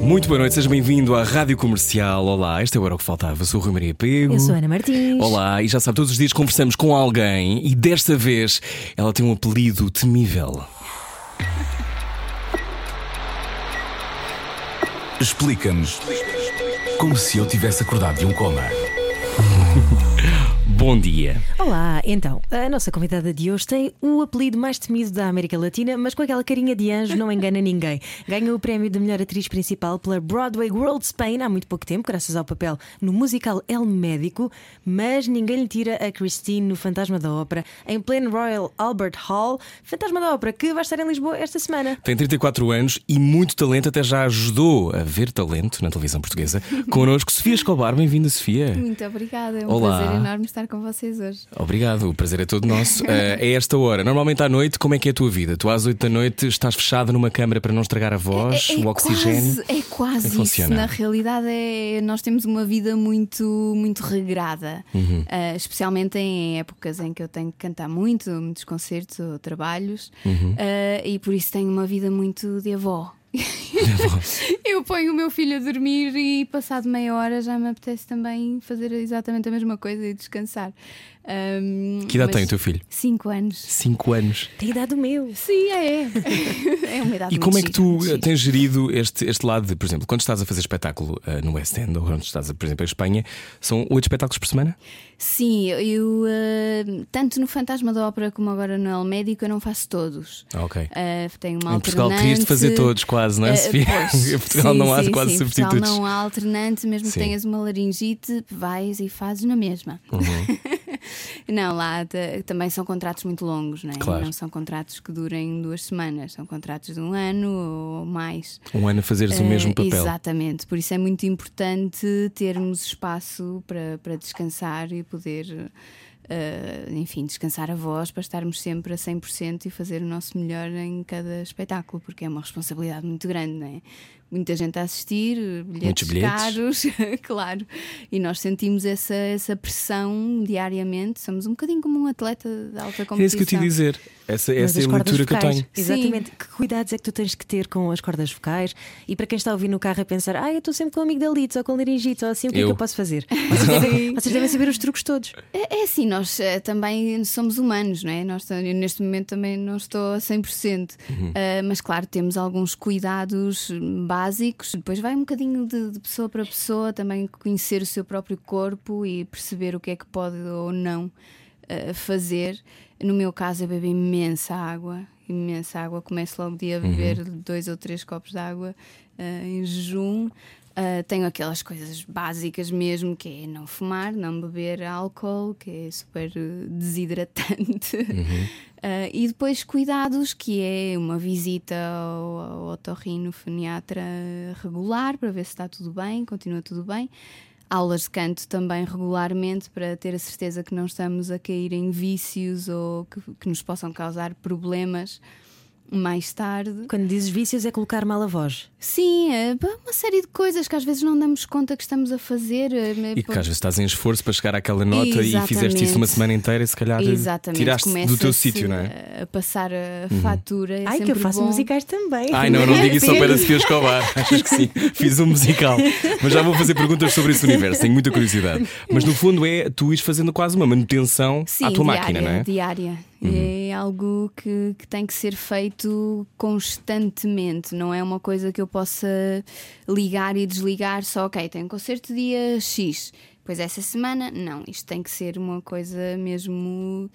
Muito boa noite, seja bem-vindo à Rádio Comercial. Olá, este é o Era o que Faltava. Sou o Rui Maria Pego. Eu sou a Ana Martins. Olá, e já sabe, todos os dias conversamos com alguém e desta vez ela tem um apelido temível. Explica-nos como se eu tivesse acordado de um coma. Bom dia. Olá, então, a nossa convidada de hoje tem o apelido mais temido da América Latina, mas com aquela carinha de anjo não engana ninguém. Ganhou o prémio de melhor atriz principal pela Broadway World Spain há muito pouco tempo, graças ao papel no musical El Médico, mas ninguém lhe tira a Christine no Fantasma da Ópera, em pleno Royal Albert Hall. Fantasma da Ópera, que vai estar em Lisboa esta semana. Tem 34 anos e muito talento, até já ajudou a ver talento na televisão portuguesa. Connosco, Sofia Escobar. Bem-vinda, Sofia. Muito obrigada, é um Olá. prazer enorme estar com vocês hoje. Obrigado, o prazer é todo nosso. Eh, é esta hora. Normalmente à noite, como é que é a tua vida? Tu às 8 da noite estás fechada numa câmara para não estragar a voz, o oxigênio. Quase, é quase isso. funciona? Na realidade, é, nós temos uma vida muito, muito regrada, Uhum. Ah, especialmente em épocas em que eu tenho que cantar muito, muitos concertos ou trabalhos, Uhum. Ah, e por isso tenho uma vida muito de avó. eu ponho o meu filho a dormir e passado meia hora já me apetece também fazer exatamente a mesma coisa e descansar. Ahm, Que idade mas tem o teu filho? Cinco anos. 5 anos. Tem idade do meu. Sim, é. É uma idade E como é que tu eh, gira. tens gerido este, este lado de, por exemplo, quando estás a fazer espetáculo eh, no West End ou quando estás, por exemplo, em Espanha, são oito espetáculos por semana? Sim, eu eh, tanto no Fantasma da Ópera como agora no El Médico eu não faço todos. Ah, ok. Eh, tenho uma em Portugal alternante. querias-de fazer todos, quase, não é, Sofia? pois, em Portugal sim, não há sim, quase sim, em substitutos. Portugal não há alternante, mesmo Sim. que tenhas uma laringite, vais e fazes na mesma. Uhum. não, lá também são contratos muito longos, não é? Claro. Não são contratos que durem duas semanas, são contratos de um ano ou mais. Um ano a fazeres o mesmo Eh, papel. Exatamente, por isso é muito importante termos espaço para, para descansar e poder, eh, enfim, descansar a voz para estarmos sempre a 100% e fazer o nosso melhor em cada espetáculo, porque é uma responsabilidade muito grande, não é? Muita gente a assistir, Muitos bilhetes, bilhetes. caros, claro, e nós sentimos essa, essa pressão diariamente. Somos um bocadinho como um atleta de alta competição. É isso que eu te ia dizer. Essa, essa é a leitura que eu vocais. tenho. Exatamente. Que cuidados é que tu tens que ter com as cordas vocais? E para quem está a ouvir no carro a pensar, ah, eu estou sempre com amigdalites ou com laringite ou assim, o que é Eu. que eu posso fazer? Vocês devem, vocês devem saber os truques todos. É, é assim, nós eh, também somos humanos, não é? Nós, neste momento também não estou a 100%, Eh, mas claro, temos alguns cuidados básicos. Depois vai um bocadinho de, de pessoa para pessoa, também conhecer o seu próprio corpo e perceber o que é que pode ou não eh, fazer. No meu caso, eu bebo imensa água, imensa água. Começo logo o dia a beber dois ou três copos de água eh, em jejum. Uh, tenho aquelas coisas básicas mesmo, que é não fumar, não beber álcool, que é super uh, desidratante. Uh, e depois cuidados, que é uma visita ao, ao otorrinofoniatra regular para ver se está tudo bem, continua tudo bem. Aulas de canto também regularmente para ter a certeza que não estamos a cair em vícios ou que, que nos possam causar problemas mais tarde. Quando dizes vícios é colocar mal a voz. Sim, é uma série de coisas que às vezes não damos conta que estamos a fazer. eh, E que às vezes estás em esforço para chegar àquela nota e fizeste isso Exatamente. uma semana inteira e se calhar Exatamente, tiraste do teu sítio, não é? A passar a fatura. é Ai, que eu faço bom. musicais também. Ai não, não diga isso ao pé da Sofia Escobar. Achas que sim? Fiz um musical. Mas já vou fazer perguntas sobre esse universo, tenho muita curiosidade. Mas no fundo é tu ires fazendo quase uma manutenção Sim, à tua diária, máquina, não é? Diária. É algo que, que tem que ser feito constantemente, não é uma coisa que eu possa ligar e desligar só, ok, tenho um concerto dia X. Pois essa semana, não, isto tem que ser uma coisa mesmo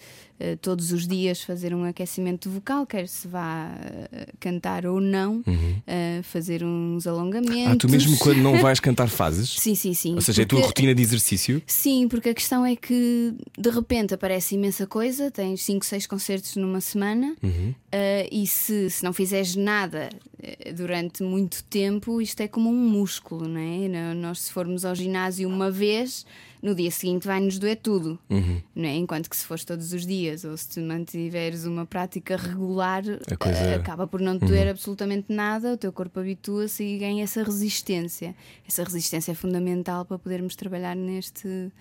todos os dias fazer um aquecimento vocal, quer se vá eh, cantar ou não, eh, fazer uns alongamentos. Uhum. Ah, tu mesmo quando não vais cantar fazes? Sim, sim, sim. Ou seja, é a tua Porque- rotina de exercício? Sim, porque a questão é que de repente aparece imensa coisa, tens 5, 6 concertos numa semana eh, e se, se não fizeres nada eh, durante muito tempo, isto é como um músculo, não é? Nós, se formos ao ginásio uma vez, no dia seguinte vai-nos doer tudo, não é? Enquanto que se fores todos os dias ou se te mantiveres uma prática regular, coisa- eh, acaba por não te doer absolutamente nada, o teu corpo habitua-se e ganha essa resistência. Essa resistência é fundamental para podermos trabalhar neste.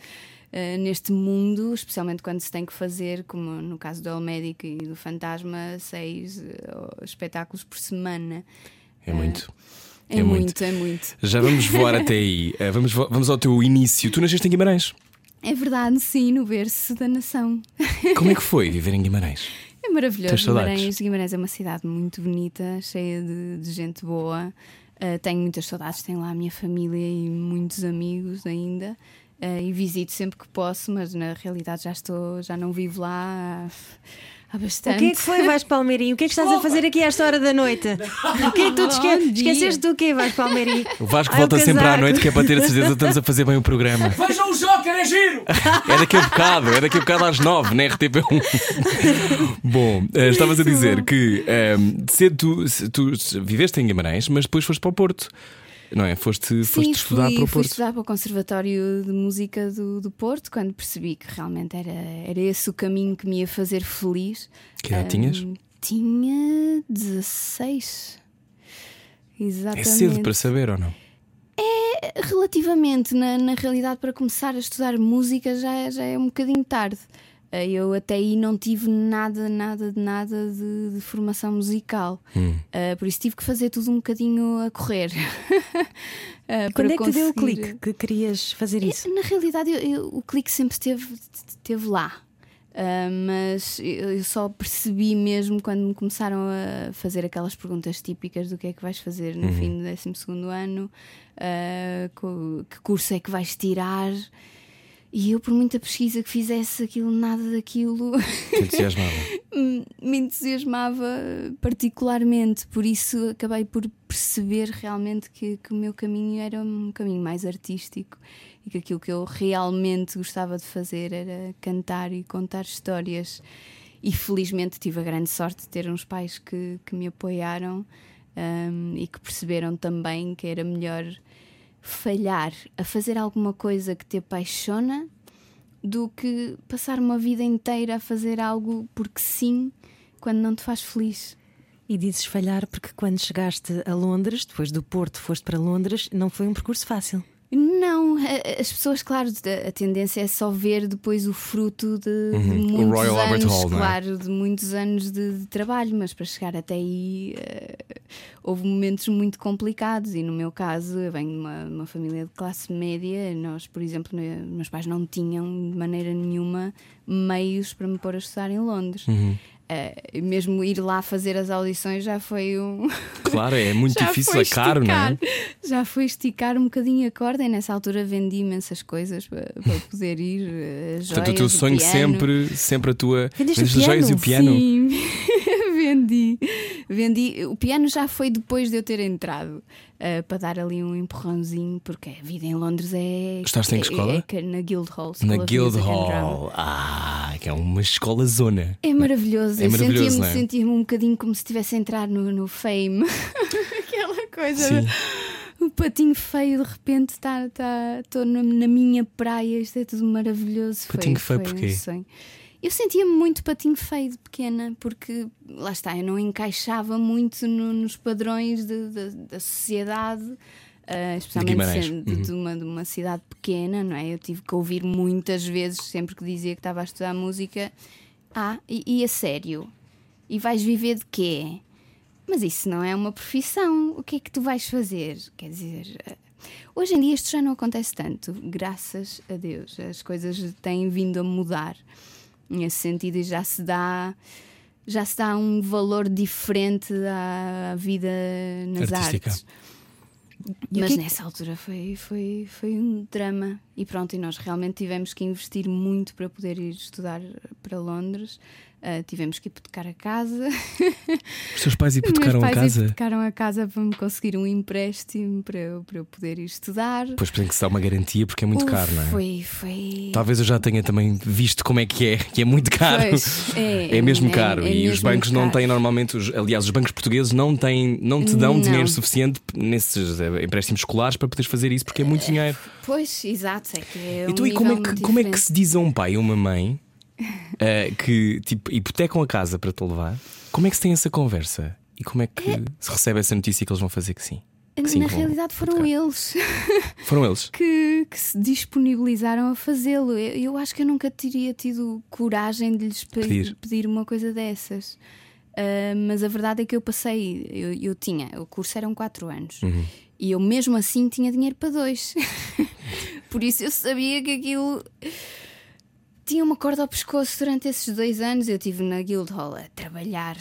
eh, neste mundo, especialmente quando se tem que fazer, como no caso do El Médico e do Fantasma, seis eh, espetáculos por semana. É muito. É, É muito. muito, é muito. Já vamos voar até aí. Eh, Vamos, vamos ao teu início. Tu nasceste em Guimarães. É verdade, sim, no berço da nação. Como é que foi viver em Guimarães? É maravilhoso. Guimarães, Guimarães é uma cidade muito bonita, cheia de, de gente boa. Uh, tenho muitas saudades, tenho lá a minha família e muitos amigos ainda. Uh, e visito sempre que posso, mas na realidade já estou, já não vivo lá há, há O bastante. que é que foi, Vasco Palmeirinho? O que é que estás a fazer aqui a esta hora da noite? O que é que tu te esque... Esqueceste do quê, Vasco Palmeirinho? O Vasco Ai, o volta sempre à noite que é para ter a certeza que estamos a fazer bem o programa. Vejam o Joker, é giro! É daqui a bocado, é daqui a bocado às nove, na RTP1. Bom, eh, estavas a dizer que eh, cedo tu, tu viveste em Guimarães, mas depois foste para o Porto. Não é? Foste, foste Sim, estudar fui, para o fui Porto. estudar para o Conservatório de Música do, do Porto quando percebi que realmente era, era esse o caminho que me ia fazer feliz. Que idade Ahm, tinhas? Tinha 16. É Exatamente. cedo para saber ou não? Relativamente, na, na realidade, para começar a estudar música já, é- já é um bocadinho tarde. Eh, Eu até aí não tive nada, nada de nada de, de formação musical. Hum. Eh, por isso tive que fazer tudo um bocadinho a correr. Eh, Quando para é que te deu o conseguir- clique que querias fazer isso? Na realidade, eu- eu- o clique sempre esteve, esteve lá. Ah, mas eu eu só percebi mesmo quando me começaram a fazer aquelas perguntas típicas do que é que vais fazer no fim do 12 ano, que curso é que vais tirar. E eu, por muita pesquisa que fizesse, aquilo, nada daquilo entusiasmava. me entusiasmava particularmente, por isso acabei por perceber realmente que, que o meu caminho era um caminho mais artístico e que aquilo que eu realmente gostava de fazer era cantar e contar histórias. E felizmente tive a grande sorte de ter uns pais que, que me apoiaram hum, e que perceberam também que era melhor falhar a fazer alguma coisa que te apaixona do que passar uma vida inteira a fazer algo porque sim, quando não te faz feliz. E dizes falhar porque quando chegaste a Londres, depois do Porto foste para Londres, não foi um percurso fácil. Não, as pessoas, claro, a tendência é só ver depois o fruto de, de Uhum. O muitos anos, Hall, é? claro, de muitos anos de, de trabalho, mas para chegar até aí eh, houve momentos muito complicados e no meu caso eu venho de uma, uma família de classe média, nós, por exemplo, ne- meus pais não tinham de maneira nenhuma meios para me pôr a estudar em Londres. Uhum. Eh, mesmo ir lá fazer as audições já foi um. Claro, é muito difícil, é caro, não é? esticar. Já foi esticar um bocadinho a corda e nessa altura vendi imensas coisas para, para poder ir. eh, Joias, Portanto, o teu sonho piano. sempre, sempre a tua. O as joias e o piano. Sim, vendi. Vendi. O piano já foi depois de eu ter entrado eh, para dar ali um empurrãozinho, porque a vida em Londres é. Estudaste em que é- escola? É, que- na Guildhall. Na of Guild Music and Drama. Hall. Ah, que é uma escola zona. É maravilhoso. É eu maravilhoso, sentia-me não é? sentia um bocadinho como se estivesse a entrar no, no fame. Aquela coisa. Sim. O patinho feio de repente está tá, estou na, minha praia, isto é tudo maravilhoso. Foi- Patinho feio foi porquê? um sonho. Eu sentia-me muito patinho feio de pequena, porque lá está, eu não encaixava muito no- nos padrões de- de- da sociedade, ah, especialmente sendo de, Uhum. de uma, de uma cidade pequena, não é? Eu tive que ouvir muitas vezes, sempre que dizia que estava a estudar música, ah, e, e a sério? E vais viver de quê? Mas isso não é uma profissão. O que é que tu vais fazer? Quer dizer, eh, hoje em dia isto já não acontece tanto, graças a Deus. As coisas têm vindo a mudar nesse sentido e já se dá. Já se dá um valor diferente à vida nas Artística. artes. E Mas que é que- nessa altura foi, foi, foi um drama. E pronto, e nós realmente tivemos que investir muito para poder ir estudar para Londres. Ah, tivemos que hipotecar a casa. Os teus pais Os hipotecaram meus a pais casa. hipotecaram a casa para me conseguir um empréstimo para eu, para eu poder ir estudar. Pois tem que se dar uma garantia porque é muito Uf, caro, não é? Foi, foi. Talvez eu já tenha também visto como é que é, que é muito caro. Pois, é, É mesmo é- caro é e os mesmo bancos não têm normalmente, os- aliás, os bancos portugueses não têm, não te dão Não. dinheiro suficiente nesses eh, empréstimos escolares para poderes fazer isso porque é muito dinheiro. Pois, exato. É que é Então, um e como é, que, como é que se diz a um pai ou uma mãe eh, que tipo, hipotecam a casa para te levar? Como é que se tem essa conversa? E como é que se recebe essa notícia que eles vão fazer que sim? Que sim, Na realidade foram hipotecar? eles Foram eles. que, que se disponibilizaram a fazê-lo. Eu, eu acho que eu nunca teria tido coragem de lhes pe- Pedir. pedir uma coisa dessas. Uh, mas a verdade é que eu passei, eu, eu tinha, o curso eram 4 anos. E eu mesmo assim tinha dinheiro para dois. Por isso eu sabia que aquilo tinha uma corda ao pescoço durante esses dois anos. Eu estive na Guildhall a trabalhar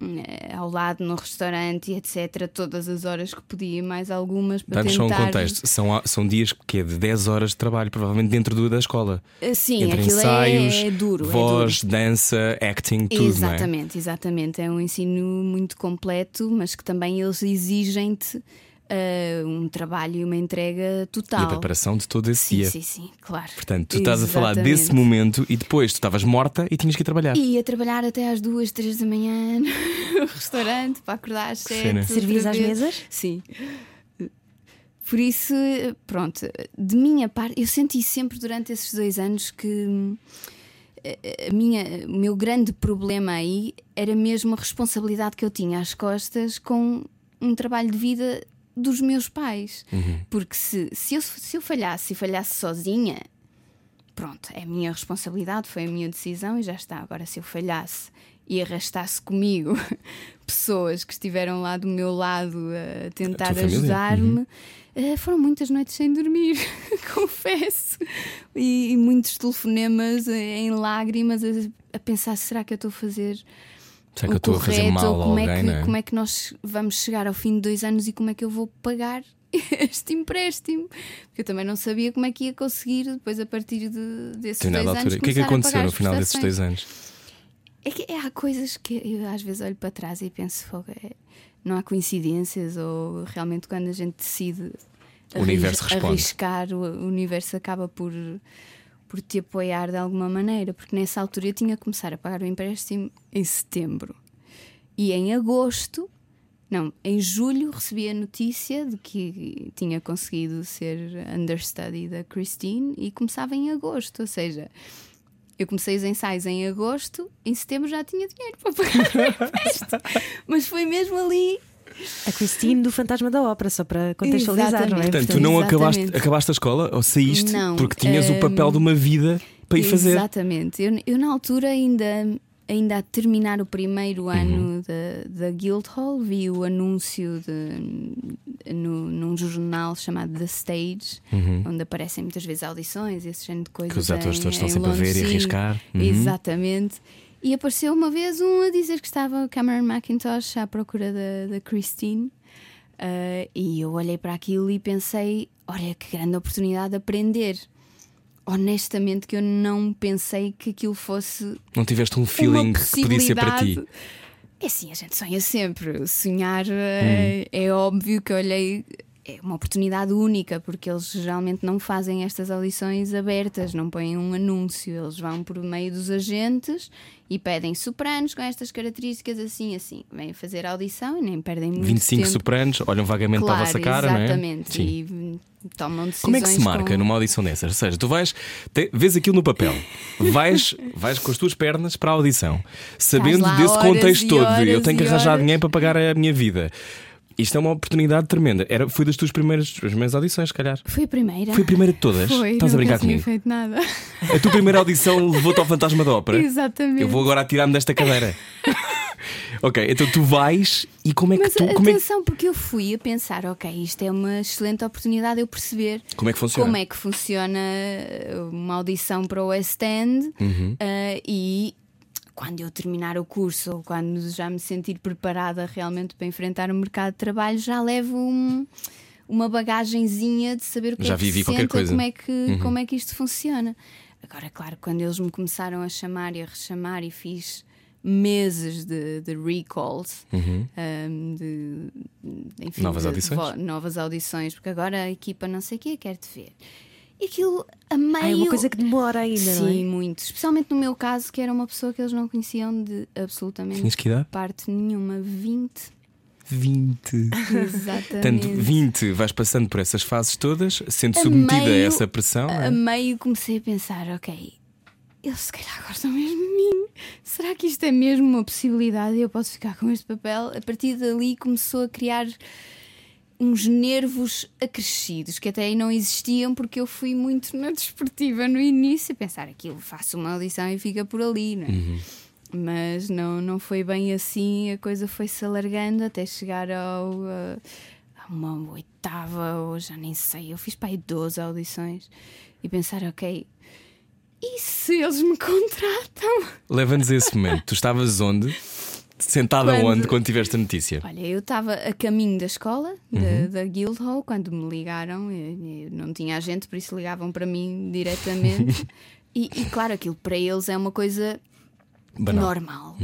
eh, ao lado no restaurante e etc. Todas as horas que podia, mais algumas para Dá-nos só um tentar. contexto. São, são dias que é de 10 horas de trabalho, provavelmente dentro do, da escola. Eh, Sim, Entre aquilo ensaios, é, é duro. voz, é duro. dança, acting, tudo, não é? Exatamente, exatamente. É um ensino muito completo, mas que também eles exigem-te eh, um trabalho e uma entrega E total. a preparação de todo esse Sim, dia. sim, sim, claro. Portanto, tu estás a falar desse momento e depois tu estavas morta e tinhas que ir trabalhar. E ia trabalhar até às duas, três da manhã no restaurante para acordar às sete. Servias às mesas? Sim. Por isso, pronto, de minha parte, eu senti sempre durante esses dois anos que a- a minha, o meu grande problema aí era mesmo a responsabilidade que eu tinha às costas com um trabalho de vida dos meus pais. Porque se, se, eu, se eu falhasse e falhasse sozinha, pronto, é a minha responsabilidade, foi a minha decisão e já está. Agora, se eu falhasse e arrastasse comigo pessoas que estiveram lá do meu lado a tentar ajudar-me, eh, foram muitas noites sem dormir, confesso. E, e muitos telefonemas eh, em lágrimas a, a pensar: será que eu estou a fazer Será que o eu estou a fazer mal ou a como, alguém, é que, é? como é que nós vamos chegar ao fim de dois anos e como é que eu vou pagar este empréstimo? Porque eu também não sabia como é que ia conseguir depois a partir de, desses dois Determinada anos. O que é que aconteceu no final desses dois anos? É que há coisas que eu às vezes olho para trás e penso, "Fogo, é- não há coincidências ou realmente quando a gente decide O universo responde. arriscar, o universo acaba por, por te apoiar de alguma maneira, porque nessa altura eu tinha que começar a pagar o empréstimo em setembro e em agosto. Não, em julho recebi a notícia de que tinha conseguido ser understudy da Christine e começava em agosto, ou seja, eu comecei os ensaios em agosto, em setembro já tinha dinheiro para pagar o empréstimo. Mas foi mesmo ali. A Christine do Fantasma da Ópera, só para contextualizar, não é? Portanto, tu não acabaste, Exatamente. acabaste a escola ou saíste Não, porque tinhas o papel hum, de uma vida para ir fazer. Exatamente. Eu, eu, na altura ainda. Ainda a terminar o primeiro Uhum. ano da, da Guildhall, vi o anúncio de, no, num jornal chamado The Stage, onde aparecem muitas vezes audições, esse género de coisas. Uhum. Que os atores em- todos estão em sempre a ver e Londres, sim. arriscar. Uhum. Exatamente. E apareceu uma vez um a dizer que estava o Cameron McIntosh à procura da, da Christine. Ah, e eu olhei para aquilo e pensei: olha que grande oportunidade de aprender. Honestamente, que eu não pensei que aquilo fosse Não tiveste um feeling que podia ser para ti. É assim, a gente sonha sempre. Sonhar eh, é óbvio que eu olhei. É uma oportunidade única, porque eles geralmente não fazem estas audições abertas, não põem um anúncio. Eles vão por meio dos agentes e pedem sopranos com estas características, assim, assim. Vêm fazer a audição e nem perdem muito 25 tempo. sopranos, olham vagamente claro, para a vossa cara, exatamente. não é? E hum, tomam decisões. Como é que se marca com... numa audição dessas? Ou seja, tu vais, te- vês aquilo no papel, vais, vais com as tuas pernas para a audição, sabendo desse contexto todo eu tenho que arranjar horas. dinheiro para pagar a minha vida. Isto é uma oportunidade tremenda. Era, foi das tuas primeiras, as primeiras audições, se calhar. Foi a primeira. Foi a primeira de todas. Foi, Estás a brincar tinha comigo? feito nada. A tua primeira audição levou-te ao fantasma da ópera. Exatamente. Eu vou agora atirar-me desta cadeira. ok, então tu vais e como é que Mas tu. É, que- atenção, porque eu fui a pensar, ok, isto é uma excelente oportunidade de eu perceber como é que funciona? como é que funciona uma audição para o West End Uhum. eh, e quando eu terminar o curso ou quando já me sentir preparada realmente para enfrentar o mercado de trabalho, já levo um- uma bagagenzinha de saber o que Já é que vivi se qualquer senta, coisa. Uhum. Como, é que, como é que isto funciona. Agora, claro, quando eles me começaram a chamar e a rechamar e fiz meses de, de recalls, um, de, enfim, Uhum. Novas de- audições? novas audições, porque agora a equipa não sei o quê quer te ver. E aquilo a meio. Ah, é uma coisa que demora ainda, não é? Sim, muito. Especialmente no meu caso, que era uma pessoa que eles não conheciam de absolutamente Tinhas que idade? parte nenhuma. 20. 20. Exatamente. Portanto, 20, vais passando por essas fases todas, sendo A submetida a meio- essa pressão. é? A meio comecei a pensar, ok, eles se calhar gostam mesmo de mim. Será que isto é mesmo uma possibilidade e eu posso ficar com este papel? A partir dali começou a criar uns nervos acrescidos que até aí não existiam porque eu fui muito na desportiva no início, a pensar aquilo, faço uma audição e fica por ali, não é? Mas não, não foi bem assim, a coisa foi-se alargando até chegar ao, uh, a uma oitava, ou já nem sei. Eu fiz para aí 12 audições e pensar, ok, e se eles me contratam? Leva-nos esse momento. Tu estavas onde? Sentada Quando- onde quando tiveste a notícia? Olha, eu estava a caminho da escola, da, da Guildhall, quando me ligaram. Eu, eu não tinha agente, por isso ligavam para mim diretamente. e, e claro, aquilo para eles é uma coisa Banal. normal.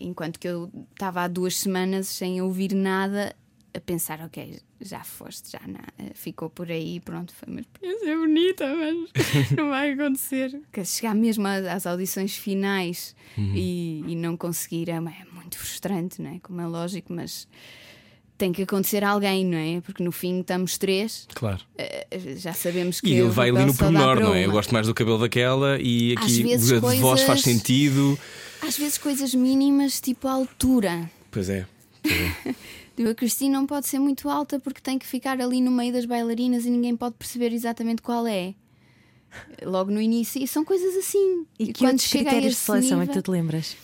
Enquanto que eu estava há duas semanas sem ouvir nada, a pensar, ok, já foste, já não, ficou por aí, pronto, foi uma experiência bonita, mas não vai acontecer. Que chegar mesmo às, audições finais e, e não conseguir é, é muito frustrante, não é? Como é lógico, mas tem que acontecer alguém, não é? Porque no fim estamos três, Claro. eh, já sabemos que E ele o vai ali no pormenor, não é? Eu gosto mais do cabelo daquela e aqui vezes a de voz faz coisas- sentido. Às vezes coisas mínimas, tipo a altura. Pois é. A Cristina não pode ser muito alta porque tem que ficar ali no meio das bailarinas e ninguém pode perceber exatamente qual é. Logo no início, e são coisas assim. E que quando chega a critérios de esse seleção é nível- que tu te lembras?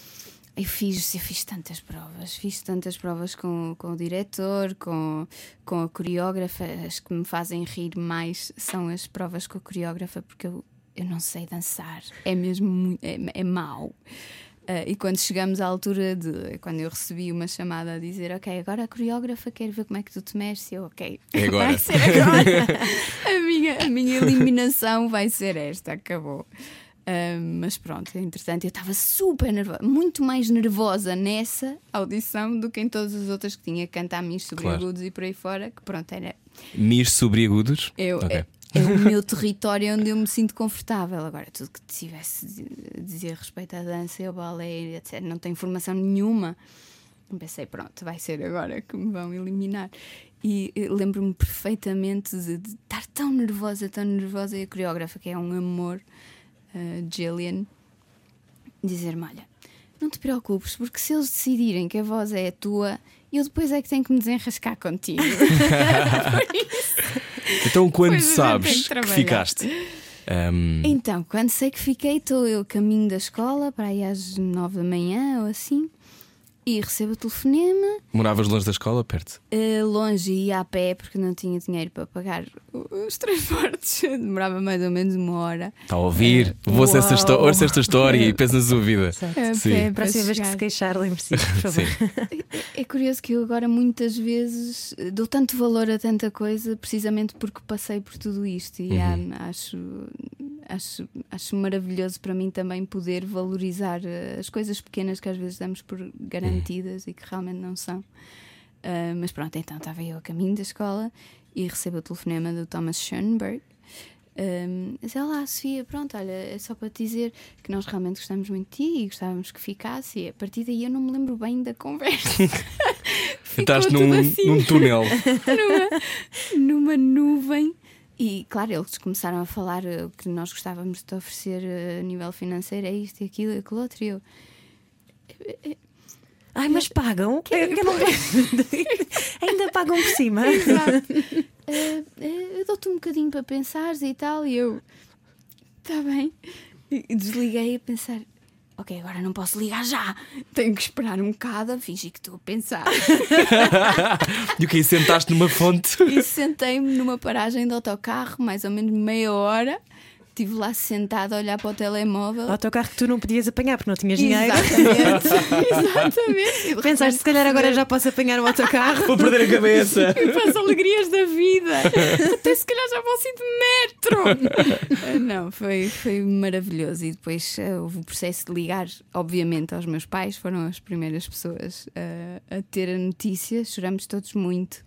Eu fiz, eu fiz tantas provas, fiz tantas provas com, com o diretor, com, com a coreógrafa. As que me fazem rir mais são as provas com a coreógrafa, porque eu, eu não sei dançar, é mesmo muito, é, é mau. Ah, e quando chegamos à altura de quando eu recebi uma chamada a dizer, ok, agora a coreógrafa quer ver como é que tu te mexes, eu, ok, É agora." vai ser agora. a, minha, a minha eliminação vai ser esta, acabou. Ah, mas pronto, entretanto, eu estava super nervosa, muito mais nervosa nessa audição do que em todas as outras que tinha que cantar mis sobre Claro. e por aí fora, que pronto, era Nis sobreagudos. eu, Ok. é, é o meu território onde eu me sinto confortável. Agora, tudo que tivesse de dizer respeito à dança ao balé, etc., não tenho informação nenhuma. Pensei, pronto, vai ser agora que me vão eliminar. E eh, lembro-me perfeitamente de, de estar tão nervosa, tão nervosa, e a coreógrafa, que é um amor, eh, Gillian, dizer-me: Olha, não te preocupes, porque se eles decidirem que a voz é a tua, eu depois é que tenho que me desenrascar contigo. Então, quando Pois, sabes que que ficaste? Ahm, Então, quando sei que fiquei, estou eu a caminho da escola, para aí às nove da manhã ou assim, e recebo o telefonema, moravas longe da escola, perto? eh, longe e ia a pé, porque não tinha dinheiro para pagar os transportes. Demorava mais ou menos uma hora. Está a ouvir? É, Ouça esta, ouça esta história e pensa na sua vida. A Sim. pé A para próxima vez que se queixar, lembre-se, por favor. Sim. É curioso que eu agora muitas vezes dou tanto valor a tanta coisa precisamente porque passei por tudo isto e há- acho, acho, acho maravilhoso para mim também poder valorizar eh, as coisas pequenas que às vezes damos por garantidas e que realmente não são. Ah, mas pronto, então estava eu a caminho da escola e recebo o telefonema do Thomas Schoenberg. Um, diz, olá Sofia, pronto, olha, é só para te dizer que nós realmente gostamos muito de ti e gostávamos que ficasse. E a partir daí eu não me lembro bem da conversa. Entraste tudo num, assim, num túnel. numa, numa nuvem. E claro, eles começaram a falar eh, o que nós gostávamos de te oferecer eh, a nível financeiro, é isto e aquilo e aquilo outro. E eu, Ai, mas pagam? Eu, eu não... Ainda pagam por cima. Exato. Eh, eu dou-te um bocadinho para pensares e tal, e eu. Está bem. E desliguei a pensar. Ok, agora não posso ligar já. Tenho que esperar um bocado a fingir que estou a pensar. e o que Sentaste numa fonte. E sentei-me numa paragem de autocarro, mais ou menos meia hora. Estive lá sentada a olhar para o telemóvel. Autocarro que tu não podias apanhar porque não tinhas dinheiro. Exatamente. Exatamente. Pensaste, se calhar agora já posso apanhar o autocarro. Vou perder a cabeça. para as alegrias da vida. Até se calhar já posso ir de metro. Não, foi, foi maravilhoso. E depois ah, houve o processo de ligar, obviamente, aos meus pais. Foram as primeiras pessoas ah, a ter a notícia. Choramos todos muito.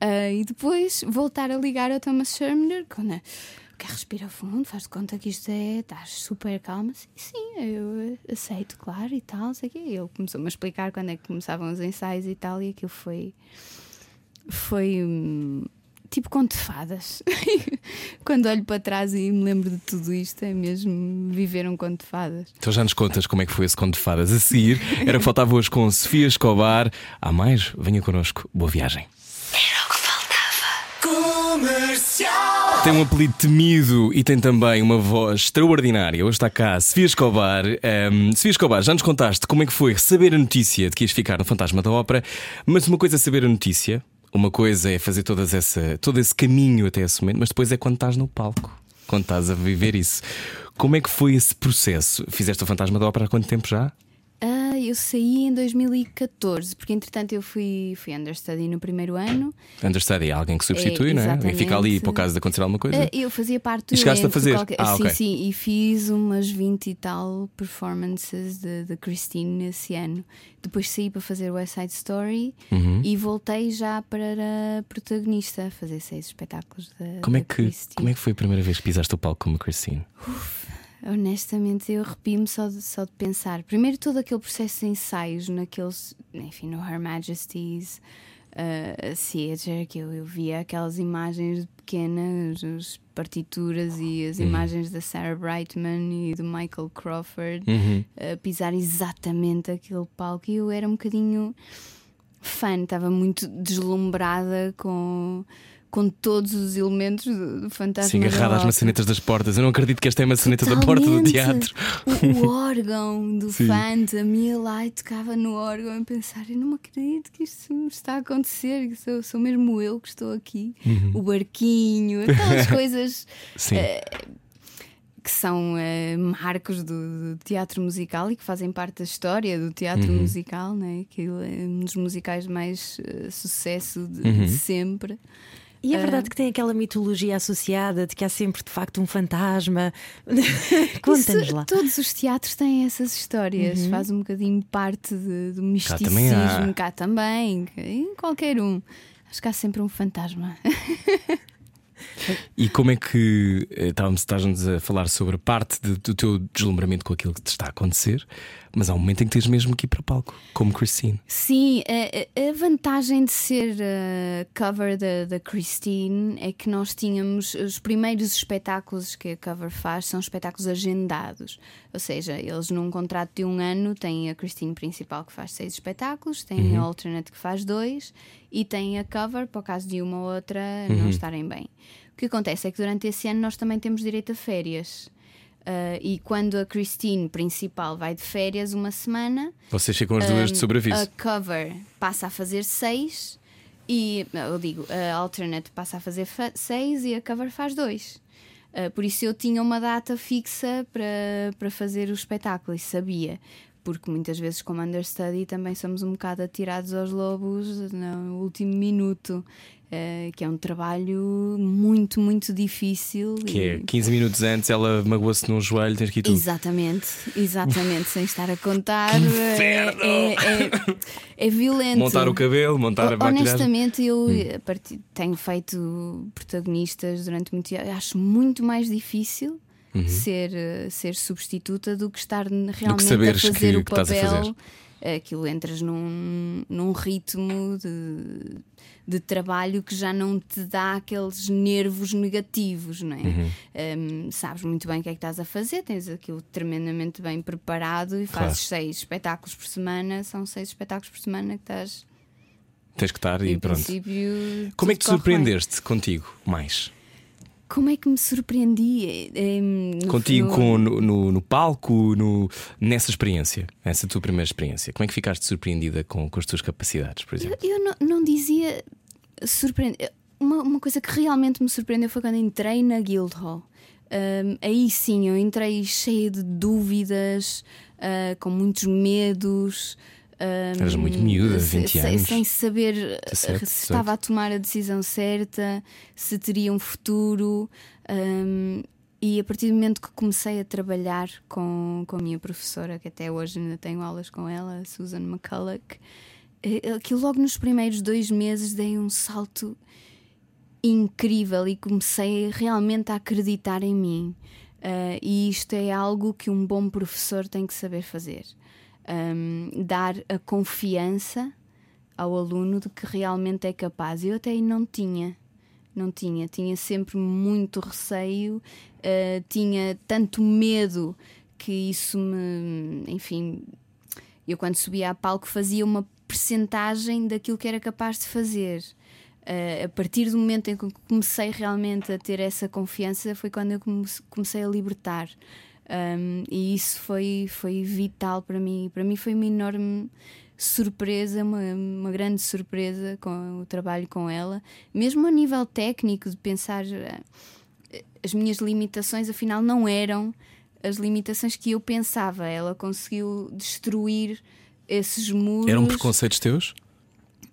Ah, e depois voltar a ligar ao Thomas Sherman quando quer respirar fundo, faz de conta que isto é, estás super calma. Sim, sim, eu eh, aceito, claro, e tal, sei o quê. Ele começou-me a explicar quando é que começavam os ensaios e tal, e aquilo foi foi hum, tipo conto de fadas. Quando olho para trás e me lembro de tudo isto, é mesmo viver um conto de fadas. Então já nos contas como é que foi esse conto de fadas. A seguir, era o que faltava hoje com Sofia Escobar. Há mais? Venha connosco. Boa viagem. Era o que faltava. Comercial. Tem um apelido temido e tem também uma voz extraordinária. Hoje está cá Sofia Escobar. Um, Sofia Escobar, já nos contaste como é que foi saber a notícia de que ias ficar no Fantasma da Ópera, mas uma coisa é saber a notícia, uma coisa é fazer todas essa, todo esse caminho até esse momento, mas depois é quando estás no palco, quando estás a viver isso. Como é que foi esse processo? Fizeste o Fantasma da Ópera há quanto tempo já? Ah, eu saí em 2014, porque entretanto eu fui, fui understudy no primeiro ano. Understudy é alguém que substitui, É, não é? E fica ali para o caso de acontecer alguma coisa. Ah, eu fazia parte do E chegaste a fazer? qualquer- Ah, sim, ok. sim, e fiz umas 20 e tal performances de, de Christine nesse ano. Depois saí para fazer West Side Story Uhum. e voltei já para a protagonista, fazer seis espetáculos da, Como é, que, Christine. como é que foi a primeira vez que pisaste o palco como Christine? Honestamente, eu arrepio-me só de, só de pensar. Primeiro, todo aquele processo de ensaios naqueles, enfim, no Her Majesty's uh, Theatre, que eu, eu via aquelas imagens de pequenas, as partituras e as imagens da Sarah Brightman e do Michael Crawford Uhum. a pisar exatamente aquele palco. E eu era um bocadinho fã, estava muito deslumbrada com. Com todos os elementos do, do Fantasma Sim, da agarrada às maçanetas das portas. Eu não acredito que esta é a maçaneta da porta do Totalmente. teatro. O, o órgão do Sim. Phantom e tocava no órgão a pensar: eu não acredito que isto está a acontecer, que sou, sou mesmo eu que estou aqui. O barquinho, aquelas coisas Sim. que são eh, marcos do, do teatro musical e que fazem parte da história do teatro musical, né? Aquilo é um dos musicais mais eh, sucesso de, de sempre. E é verdade que tem aquela mitologia associada de que há sempre de facto um fantasma. Conta-nos lá. Todos os teatros têm essas histórias, faz um bocadinho parte de- do misticismo, também há. cá também, em qualquer um. Acho que há sempre um fantasma. E como é que eh, estávamos, estás-nos a falar sobre parte de- do teu deslumbramento com aquilo que te está a acontecer, mas há um momento em que tens mesmo que ir para o palco, como Christine. Sim, a, a- vantagem de ser uh, cover da, da Christine é que nós tínhamos os primeiros espetáculos que a cover faz são espetáculos agendados. Ou seja, eles num contrato de um ano têm a Christine principal que faz seis espetáculos, têm a alternate que faz dois e têm a cover para o caso de uma ou outra não estarem bem. O que acontece é que durante esse ano nós também temos direito a férias. Uh, e quando a Christine principal vai de férias uma semana, Vocês ficam as duas de um, sobreaviso. A cover passa a fazer seis e eu digo, a alternate passa a fazer fa- seis e a cover faz dois. Uh, por isso eu tinha uma data fixa para, para fazer o espetáculo e sabia. Porque muitas vezes, como understudy, também somos um bocado atirados aos lobos no último minuto, uh, que é um trabalho muito, muito difícil. Que é e- 15 minutos antes ela magoou-se num joelho, tens que ir tu. Exatamente, exatamente, sem estar a contar. É, é, é, é violento. Montar o cabelo, montar a maquilhagem. Honestamente, eu Hum. a tenho feito protagonistas durante muito tempo. Acho muito mais difícil ser, eh, ser substituta do que estar realmente a Uhum. saberes fazer que- o que estás a papel. Fazer. Aquilo entras num, num ritmo de, de trabalho que já não te dá aqueles nervos negativos, não é? Uhum. Um, sabes muito bem o que é que estás a fazer, tens aquilo tremendamente bem preparado e Claro. fazes seis espetáculos por semana, são seis espetáculos por semana que estás Tens que estar e pronto. Como é que te corre bem. surpreendeste contigo mais? Como é que me surpreendi? No- Contigo no- com, no, no, no palco, no, nessa experiência, essa tua primeira experiência. Como é que ficaste surpreendida com, com as tuas capacidades, por exemplo? Eu, eu não, não dizia surpreender. Uma, uma coisa que realmente me surpreendeu foi quando entrei na Guildhall. Um, aí sim, eu entrei cheia de dúvidas, uh, com muitos medos. Um, Eras muito miúda, se- 20 se- anos. Sem saber uh, 17, se 18. estava a tomar a decisão certa, se teria um futuro. um, e a partir do momento que comecei a trabalhar com, com a minha professora, que até hoje ainda tenho aulas com ela, Susan McCulloch, eh, aquilo logo nos primeiros dois meses dei um salto incrível e comecei realmente a acreditar em mim. Ah, e isto é algo que um bom professor tem que saber fazer. Ahm, dar a confiança ao aluno de que realmente é capaz. Eu até aí não tinha. Não tinha, tinha sempre muito receio, ah, tinha tanto medo que isso me. Enfim, eu quando subia a palco fazia uma percentagem daquilo que era capaz de fazer. Uh, a partir do momento em que comecei realmente a ter essa confiança, foi quando eu comecei a libertar. Um, e isso foi, foi vital para mim. Para mim foi uma enorme surpresa, uma, uma grande surpresa com o trabalho com ela, mesmo a nível técnico, de pensar uh, as minhas limitações, afinal, não eram as limitações que eu pensava. Ela conseguiu destruir esses muros. Eram preconceitos teus?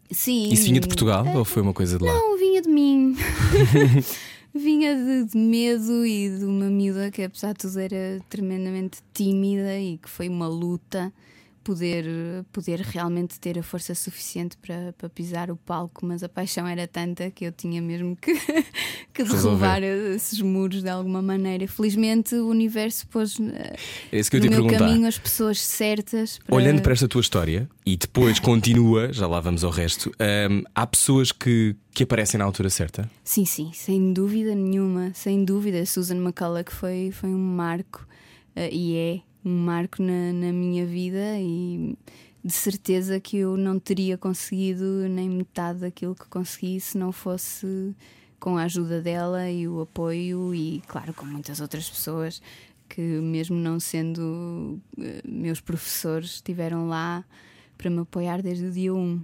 Sim. Isso vinha de Portugal ou foi uma coisa de lá? Não, vinha de mim. vinha de, de, medo e de uma miúda que, apesar de tudo, era tremendamente tímida e que foi uma luta poder, poder realmente ter a força suficiente para, para pisar o palco, mas a paixão era tanta que eu tinha mesmo que, que derrubar esses muros de alguma maneira. Felizmente o universo pôs é isso que eu no meu perguntar. caminho as pessoas certas. Para... Olhando para esta tua história e depois continua, já lá vamos ao resto, hum, há pessoas que, que aparecem na altura certa? Sim, sim, sem dúvida nenhuma, sem dúvida. Susan McCullough foi, foi um marco uh, e é um marco na, na minha vida e de certeza que eu não teria conseguido nem metade daquilo que consegui se não fosse com a ajuda dela e o apoio e claro com muitas outras pessoas que mesmo não sendo eh, meus professores estiveram lá para me apoiar desde o dia 1.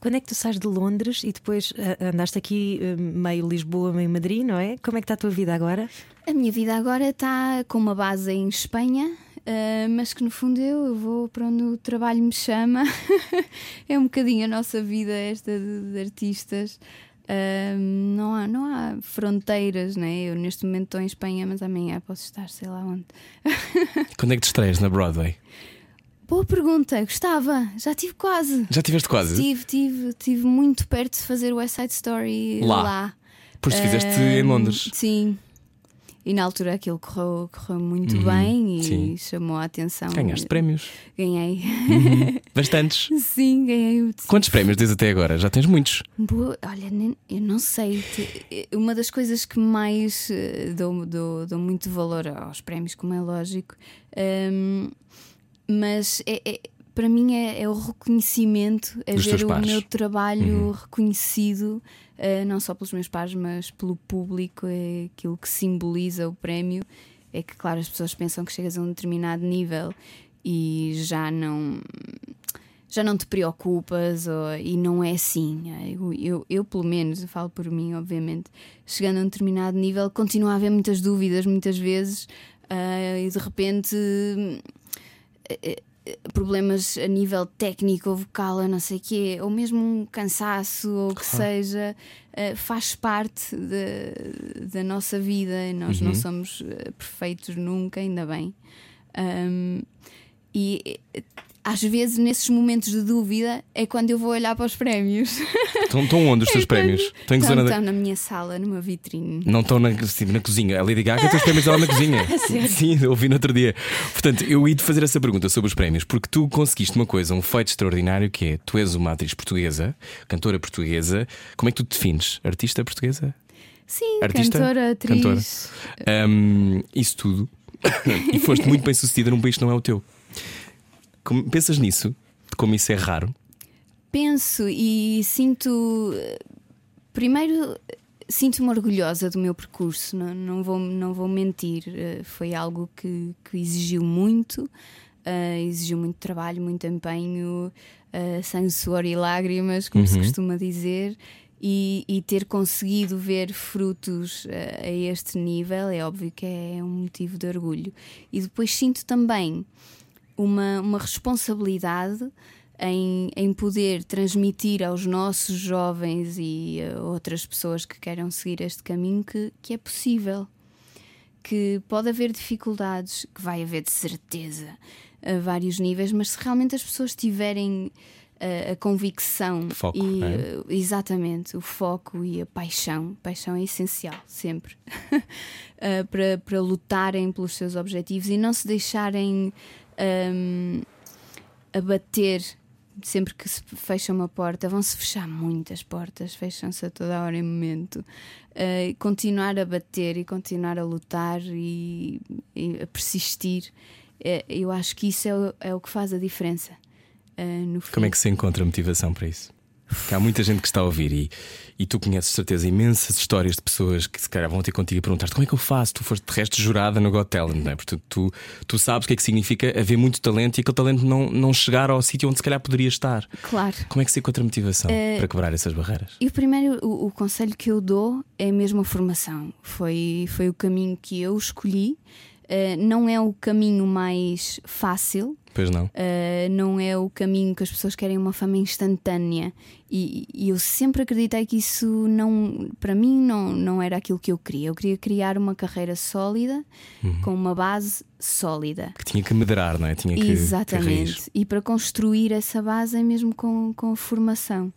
Quando é que tu sais de Londres e depois uh, andaste aqui uh, meio Lisboa, meio Madrid, não é? Como é que está a tua vida agora? A minha vida agora está com uma base em Espanha, Uh, mas que no fundo eu, eu, vou para onde o trabalho me chama. é um bocadinho a nossa vida, esta de, de artistas. Uh, não, há, não há fronteiras, né? Eu neste momento estou em Espanha, mas amanhã posso estar sei lá onde. Quando é que te estreias na Broadway? Boa pergunta, gostava, já tive quase. Já tiveste quase? Tive, tive, tive muito perto de fazer o West Side Story lá. lá. Pois uh, fizeste em Londres. Sim, e na altura aquilo correu, correu muito uhum, bem e sim. chamou a atenção. Ganhaste prémios? Ganhei. Uhum. Bastantes? sim, ganhei. Quantos prémios tens até agora? Já tens muitos? Boa, olha, eu não sei. Uma das coisas que mais eh, dou, dou, dou muito valor aos prémios, como é lógico, um, mas é, é para mim é, é, o reconhecimento, é Dos ver o pares. meu trabalho uhum. reconhecido, não só pelos meus pares, mas pelo público, é aquilo que simboliza o prémio. É que, claro, as pessoas pensam que chegas a um determinado nível e já não. Já não te preocupas, ou, e não é assim. Eu, eu, eu, pelo menos, eu falo por mim, obviamente, chegando a um determinado nível, continuo a haver muitas dúvidas, muitas vezes, uh, e de repente uh, problemas a nível técnico ou vocal, ou não sei o quê, ou mesmo um cansaço ou o que seja, uh, faz parte de, da nossa vida. Nós uhum. não somos uh, perfeitos nunca, ainda bem. Um, e às vezes, nesses momentos de dúvida, é quando eu vou olhar para os prémios. Estão, estão onde os teus é prémios? Estão, estão, estão na minha sala, numa vitrine. Não estão na, assim, na cozinha. A Lady Gaga tem os prémios lá na cozinha. Sim, ouvi no outro dia. Portanto, eu ia te fazer essa pergunta sobre os prémios, porque tu conseguiste uma coisa, um feito extraordinário que é: tu és uma atriz portuguesa, cantora portuguesa. Como é que tu te defines? Artista portuguesa? Sim, Artista? cantora, atriz. Cantora. Um, isso tudo. e foste muito bem sucedida num país que não é o teu. Pensas nisso? De como isso é raro? Penso e sinto. Primeiro, sinto-me orgulhosa do meu percurso, não, não, vou, não vou mentir. Eh, foi algo que, que exigiu muito, uh, exigiu muito trabalho, muito empenho, uh, sangue, suor e lágrimas, como uhum. se costuma dizer. E, e, ter conseguido ver frutos uh, a este nível é óbvio que é um motivo de orgulho. E depois sinto também uma, uma responsabilidade em, em poder transmitir aos nossos jovens e a outras pessoas que queiram seguir este caminho que, que é possível. Que pode haver dificuldades, que vai haver de certeza a vários níveis, mas se realmente as pessoas tiverem a, eh, a convicção foco, e é? uh, exatamente o foco e a paixão, paixão é essencial sempre para, para lutarem pelos seus objetivos e não se deixarem um, a bater sempre que se fecha uma porta, vão-se fechar muitas portas, fecham-se a toda hora em momento. Uh, continuar a bater e continuar a lutar e, e a persistir, uh, eu acho que isso é o, é o, que faz a diferença. Uh, Como é que se encontra motivação para isso? Que há muita gente que está a ouvir e, e tu conheces de certeza imensas histórias de pessoas que se calhar vão ter contigo e perguntar como é que eu faço? Tu foste de resto jurada no Got Talent, não é? Porque tu, tu sabes o que é que significa haver muito talento e aquele talento não, não chegar ao sítio onde se calhar poderia estar. Claro. Como é que se encontra motivação Eh, para quebrar essas barreiras? E o primeiro, o, o conselho que eu dou é mesmo a formação. Foi, foi o caminho que eu escolhi. Eh, não é o caminho mais fácil, Pois não. Uh, não é o caminho que as pessoas querem uma fama instantânea. E, e eu sempre acreditei que isso não para mim não, não era aquilo que eu queria. Eu queria criar uma carreira sólida com uma base sólida. Que tinha que medrar, não é? Tinha que. exatamente. e para construir essa base é mesmo com, com a formação.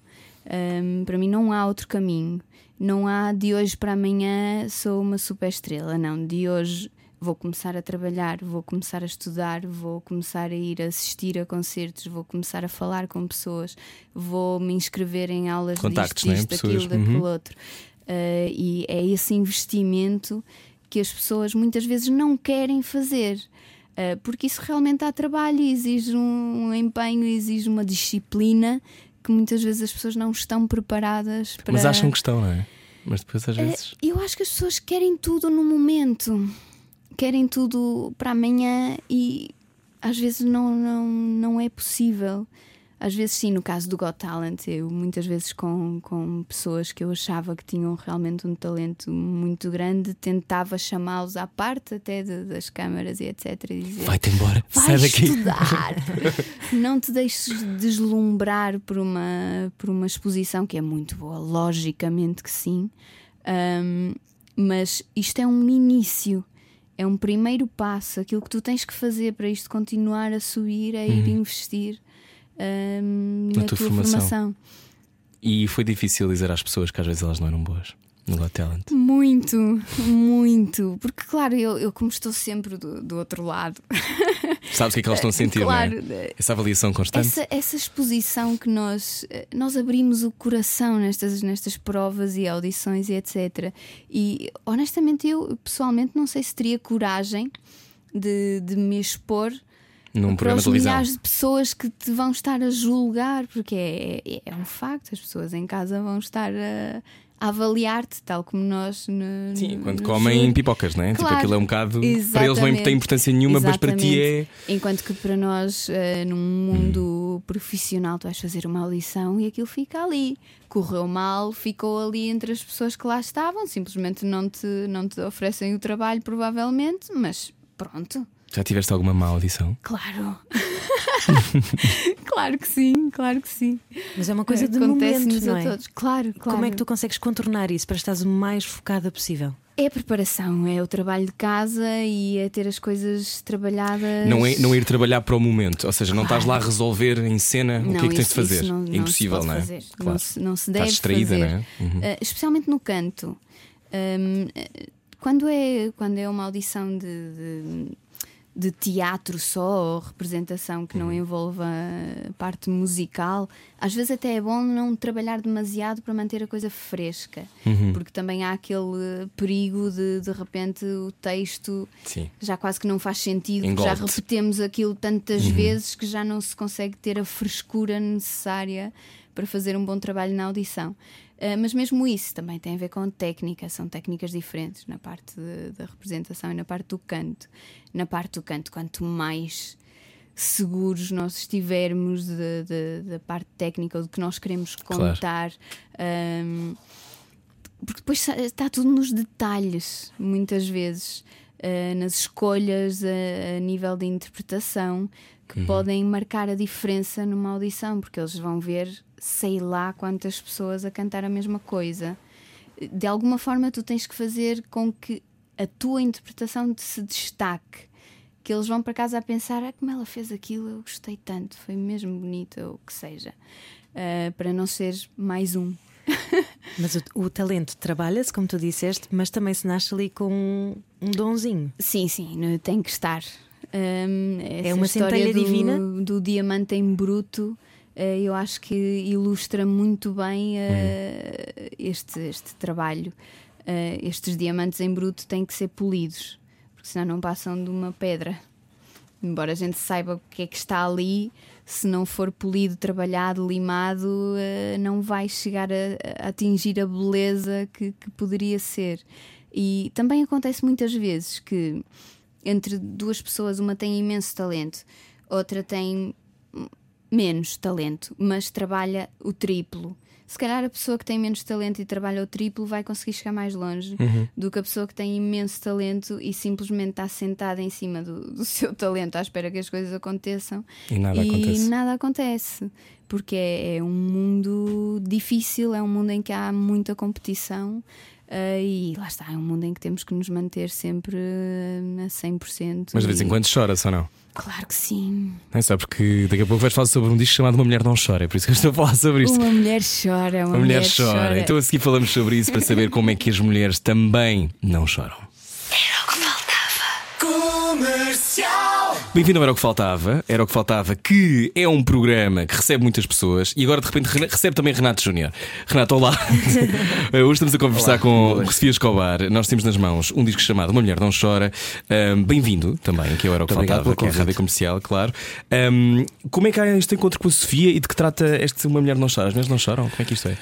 Um, para mim não há outro caminho. Não há de hoje para amanhã sou uma super estrela não. De hoje vou começar a trabalhar, vou começar a estudar, vou começar a ir assistir a concertos, vou começar a falar com pessoas, vou me inscrever em aulas Contactos, disto, é? disto, Pessoas, daquilo, daquele uhum. outro. Uh, e é esse investimento que as pessoas muitas vezes não querem fazer. Uh, porque isso realmente dá trabalho, exige um, empenho, exige uma disciplina que muitas vezes as pessoas não estão preparadas para. Mas acham que estão, não é? Mas depois às É, vezes. Eu acho que as pessoas querem tudo no momento, querem tudo para amanhã e às vezes não, não, não é possível. Às vezes, sim, no caso do Got Talent, eu muitas vezes com, com pessoas que eu achava que tinham realmente um talento muito grande, tentava chamá-los à parte até de- das câmaras e etc. E dizer, Vai-te embora, Vai sai daqui. estudar. não te deixes deslumbrar por uma, por uma exposição que é muito boa, logicamente que sim. Ahm, mas isto é um início, é um primeiro passo. Aquilo que tu tens que fazer para isto continuar a subir é ir investir ahm, Na na, tua tua, formação. formação. E foi difícil dizer às pessoas que às vezes elas não eram boas no Got Talent. Muito, muito. Porque, claro, eu, eu como estou sempre do, do outro lado, Sabes o que é que elas estão a sentir, claro, não é? Essa avaliação constante. Essa, essa exposição que nós eh, nós abrimos o coração nestas, nestas provas e audições e etc. E honestamente eu pessoalmente não sei se teria coragem de, de me expor Num para os milhares de pessoas que te vão estar a julgar, porque é, é, é um facto, as pessoas em casa vão estar a avaliar-te, tal como nós no, Sim, quando comem júri. pipocas, não é? Tipo, Claro. aquilo é um bocado. Para eles não Exatamente. tem importância nenhuma, mas para ti é. Exatamente. Enquanto que para nós, eh, num mundo profissional, tu vais fazer uma audição e aquilo fica ali. Correu mal, ficou ali entre as pessoas que lá estavam, simplesmente não te, não te oferecem o trabalho, provavelmente, mas pronto. Já tiveste alguma má audição? Claro. claro que sim, claro que sim. Mas é uma coisa de Acontece-nos momento, não a é? todos. Claro, claro. Como é que tu consegues contornar isso para estares o mais focada possível? É a preparação, é o trabalho de casa e é ter as coisas trabalhadas. Não é, não é ir trabalhar para o momento, ou seja, não estás lá a resolver em cena o que é que tens de fazer. não- não se Impossível, pode não é? fazer. Claro. Não, se, não se Estás deve distraída, fazer. não é? Uhum. Uh, especialmente no canto. Um, quando, é, quando é uma audição de, de, de teatro só ou representação que Uhum. não envolva a parte musical, às vezes até é bom não trabalhar demasiado para manter a coisa fresca, Uhum. porque também há aquele perigo de de repente o texto Sim. já quase que não faz sentido, já repetemos aquilo tantas Uhum. vezes que já não se consegue ter a frescura necessária para fazer um bom trabalho na audição. Ah, mas mesmo isso também tem a ver com técnica, são técnicas diferentes na parte de- da representação e na parte do canto. Na parte do canto, quanto mais seguros nós estivermos da parte técnica ou do que nós queremos Claro. contar. ahm, porque depois está tudo nos detalhes, muitas vezes, eh, nas escolhas a, a nível de interpretação, que podem marcar a diferença numa audição, porque eles vão ver, sei lá quantas pessoas a cantar a mesma coisa. De alguma forma, tu tens que fazer com que a tua interpretação te se destaque. Que eles vão para casa a pensar: ah, como ela fez aquilo, eu gostei tanto, foi mesmo bonito, ou o que seja. Eh, para não ser mais um. Mas o, o talento trabalha-se, como tu disseste, mas também se nasce ali com um, um donzinho. Sim, sim, tem que estar. Hum, essa É uma centelha do, divina? do diamante em bruto. Eh, eu acho que ilustra muito bem eh, este, este trabalho. Eh, estes diamantes em bruto têm que ser polidos, porque senão não passam de uma pedra. Embora a gente saiba o que é que está ali, se não for polido, trabalhado, limado, não vai chegar a, a, atingir a beleza que, que poderia ser. E também acontece muitas vezes que entre duas pessoas, uma tem imenso talento, outra tem menos talento, mas trabalha o triplo se calhar a pessoa que tem menos talento e trabalha o triplo vai conseguir chegar mais longe uhum. do que a pessoa que tem imenso talento e simplesmente está sentada em cima do, do seu talento à espera que as coisas aconteçam e nada e acontece. Nada acontece porque é, é, um mundo difícil, é um mundo em que há muita competição. Uh, e lá está, é um mundo em que temos que nos manter sempre uh, a 100%. Mas de vez em quando chora-se ou não? Claro que sim. Não é só porque daqui a pouco vais falar sobre um disco chamado Uma Mulher Não Chora, é por isso que eu estou a falar sobre isto. Uma mulher chora, uma, uma mulher, mulher chora. chora. Então a seguir falamos sobre isso para saber como é que as mulheres também não choram. Era o que faltava. Comercial. Bem-vindo ao Era o que Faltava. Era o que Faltava, que é um programa que recebe muitas pessoas e agora de repente recebe também Renato Júnior. Renato, olá. Hoje estamos a conversar olá, com Sofia Escobar. Nós temos nas mãos um disco chamado Uma Mulher Não Chora. Um, Bem-vindo também, que é o Era o que Muito Faltava, que é a rádio comercial, claro. Um, como é que há este encontro com a Sofia e de que trata este Uma Mulher Não Chora? As mulheres não choram? Como é que isto é?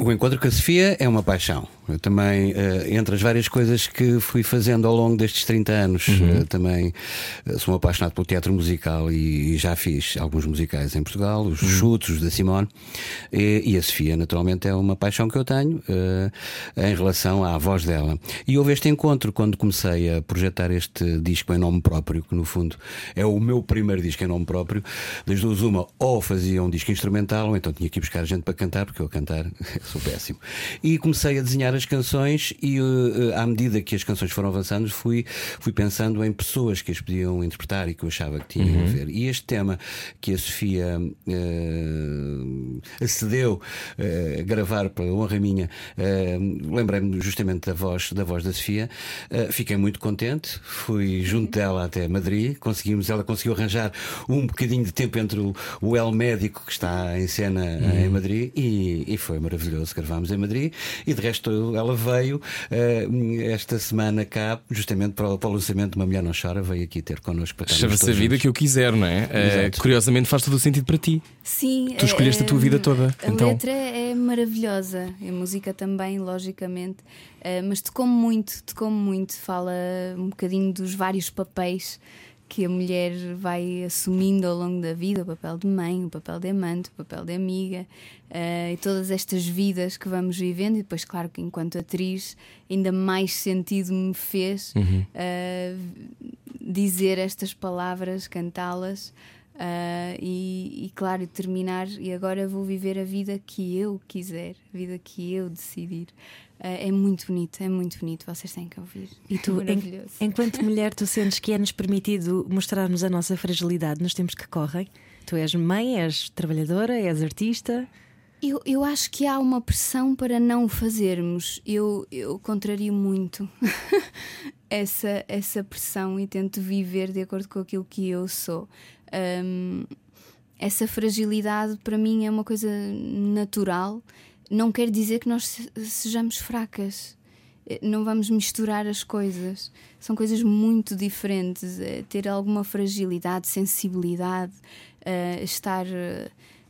O encontro com a Sofia é uma paixão. Eu também, uh, entre as várias coisas que fui fazendo ao longo destes 30 anos, uhum. uh, também uh, sou apaixonado pelo teatro musical e, e, já fiz alguns musicais em Portugal, os uhum. Chutos da Simone. E, e, a Sofia, naturalmente, é uma paixão que eu tenho em relação à voz dela. E houve este encontro quando comecei a projetar este disco em nome próprio, que no fundo é o meu primeiro disco em nome próprio. Das duas, uma, ou fazia um disco instrumental, ou então tinha que ir buscar gente para cantar, porque eu a cantar sou péssimo. E comecei a desenhar as canções e uh, à medida que as canções foram avançando fui, fui pensando em pessoas que as podiam interpretar e que eu achava que tinham uhum. a ver. E este tema que a Sofia uh, acedeu uh, a gravar pela honra minha, lembrei-me justamente da voz da voz da Sofia, fiquei muito contente, fui junto dela até Madrid, conseguimos, ela conseguiu arranjar um bocadinho de tempo entre o, o El Médico que está em cena uhum. em Madrid e, e foi maravilhoso. Gravámos em Madrid e de resto ela veio uh, esta semana cá, justamente para o, para o lançamento de Uma Mulher Não Chora, veio aqui ter connosco para Chama-se a vida juntos. que eu quiser, não é? Uh, curiosamente faz todo o sentido para ti. Sim. Tu escolheste a tua vida toda. A então... letra é maravilhosa, a música também, logicamente. Uh, mas tocou-me muito, tocou-me muito. Fala um bocadinho dos vários papéis que a mulher vai assumindo ao longo da vida, o papel de mãe, o papel de amante, o papel de amiga, uh, e todas estas vidas que vamos vivendo. E depois, claro que enquanto atriz, ainda mais sentido me fez uhum. uh, dizer estas palavras, cantá-las. Uh, e, e, claro, terminar. E agora vou viver a vida que eu quiser, a vida que eu decidir. Uh, é muito bonito, é muito bonito. Vocês têm que ouvir. E tu, é em, enquanto mulher, tu sentes que é-nos permitido mostrarmos a nossa fragilidade nos tempos que correm? Tu és mãe, és trabalhadora, és artista. Eu, eu acho que há uma pressão para não fazermos. Eu, eu contrario muito essa, essa pressão e tento viver de acordo com aquilo que eu sou. Um, essa fragilidade para mim é uma coisa natural. Não quer dizer que nós sejamos fracas. Eh, não vamos misturar as coisas. São coisas muito diferentes. Eh, ter alguma fragilidade, sensibilidade, uh, estar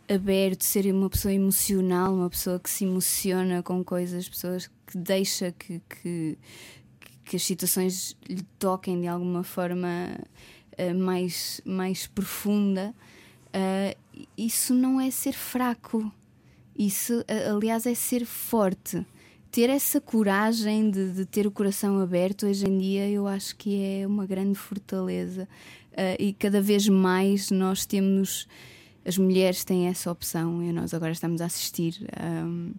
aberto, ser uma pessoa emocional, uma pessoa que se emociona com coisas, pessoas que deixa que, que, que as situações lhe toquem de alguma forma mais, mais profunda, isso não é ser fraco. Isso, uh, aliás, é ser forte. Ter essa coragem de, de, ter o coração aberto hoje em dia, eu acho que é uma grande fortaleza. e cada vez mais nós temos. As mulheres têm essa opção e nós agora estamos a assistir um,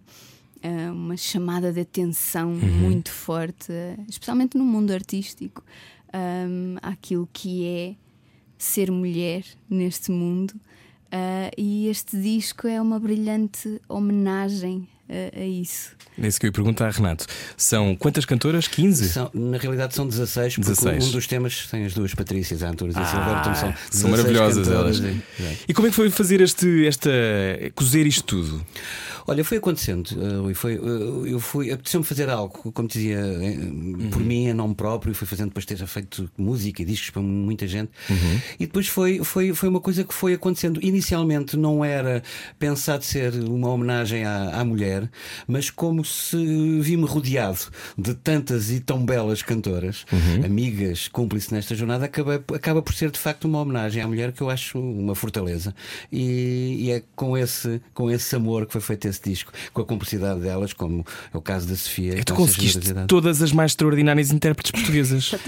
a uma chamada de atenção uhum. muito forte, especialmente no mundo artístico um, àquilo que é ser mulher neste mundo. Uh, e este disco é uma brilhante homenagem a, a isso. É isso que eu ia perguntar, Renato. São quantas cantoras? 15? São, na realidade são 16, porque 16. um dos temas tem as duas Patrícias, a Antunes ah, e a Silveira, então são, são maravilhosas elas. E, e como é que foi fazer este, esta. cozer isto tudo? Olha, foi acontecendo. Uh, foi, uh, eu fui, apeteceu-me fazer algo, como dizia, uhum. por mim, em nome próprio. Fui fazendo depois ter feito música e discos para muita gente. Uhum. E depois foi, foi, foi uma coisa que foi acontecendo. Inicialmente não era pensado ser uma homenagem à, à mulher, mas como se vi-me rodeado de tantas e tão belas cantoras, uhum. amigas, cúmplices nesta jornada, acaba, acaba por ser de facto uma homenagem à mulher que eu acho uma fortaleza. E, e é com esse, com esse amor que foi feito esse disco, com a cumplicidade delas, como é o caso da Sofia. E tu conseguiste todas as mais extraordinárias intérpretes portuguesas.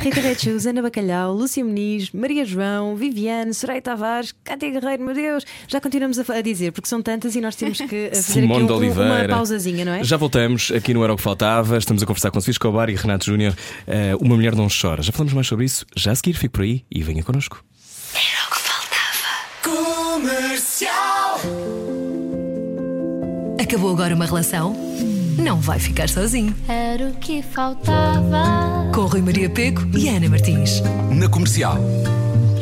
Rita Redes, Ana Bacalhau, Lúcia Muniz, Maria João, Viviane, Soraya Tavares, Cátia Guerreiro, meu Deus, já continuamos a, dizer, porque são tantas e nós temos que fazer Simone aqui um, uma pausazinha, não é? Já voltamos, aqui no Era o que Faltava, estamos a conversar com Sofia Escobar e Renato Júnior. Uh, uma mulher não chora. Já falamos mais sobre isso, já a seguir, fique por aí e venha connosco. Era o que faltava. Acabou agora uma relação? Não vai ficar sozinho. Era o que faltava. Com Rui Maria Peco e Ana Martins. Na comercial.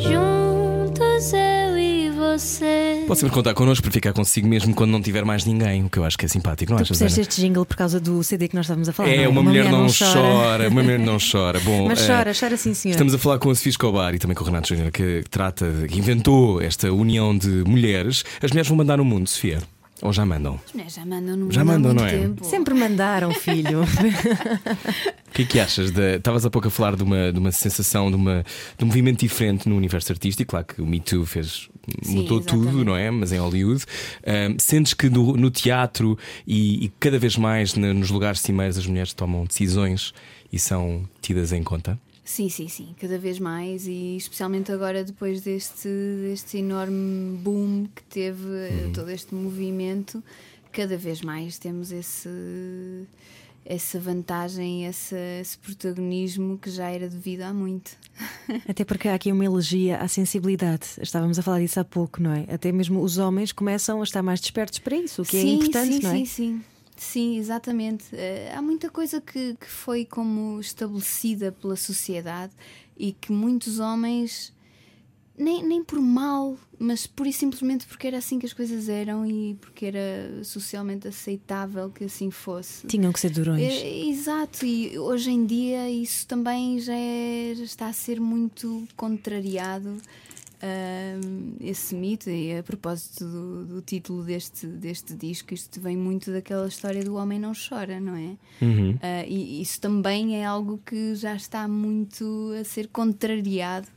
Juntos eu e você. Pode sempre contar connosco para ficar consigo mesmo quando não tiver mais ninguém, o que eu acho que é simpático, não tu achas? Puseste este jingle por causa do CD que nós estávamos a falar. É, é? Uma, uma, mulher, mulher não, não chora. chora. Uma mulher não chora. Bom, Mas chora, uh, chora sim, senhor. Estamos a falar com a Sofia Escobar e também com o Renato Júnior, que trata, que inventou esta união de mulheres. As mulheres vão mandar no mundo, Sofia. Ou já mandam? Mulheres já mandam no Já mandam, não é? Tempo. Sempre mandaram, filho. O que é que achas? Estavas há pouco a falar de uma, de uma sensação, de, uma, de um movimento diferente no universo artístico. Claro que o Me Too fez, Sim, mudou exatamente. tudo, não é? Mas em Hollywood. Um, sentes que no, no teatro e, e, cada vez mais na, nos lugares cimeiros as mulheres tomam decisões e são tidas em conta? Sim, sim, sim, cada vez mais e especialmente agora depois deste, deste enorme boom que teve uhum. todo este movimento, cada vez mais temos esse, essa vantagem, esse, esse protagonismo que já era devido há muito. Até porque há aqui uma elegia à sensibilidade. Estávamos a falar disso há pouco, não é? Até mesmo os homens começam a estar mais despertos para isso, o que sim, é importante, sim, não é? Sim, sim. Sim, exatamente. Uh, há muita coisa que, que foi como estabelecida pela sociedade e que muitos homens, nem, nem por mal, mas pura e simplesmente porque era assim que as coisas eram e porque era socialmente aceitável que assim fosse. Tinham que ser durões. É, exato, e hoje em dia isso também já, é, já está a ser muito contrariado esse mito, e a propósito do, do, título deste, deste disco, isto vem muito daquela história do homem não chora, não é? Uhum. Uh, e isso também é algo que já está muito a ser contrariado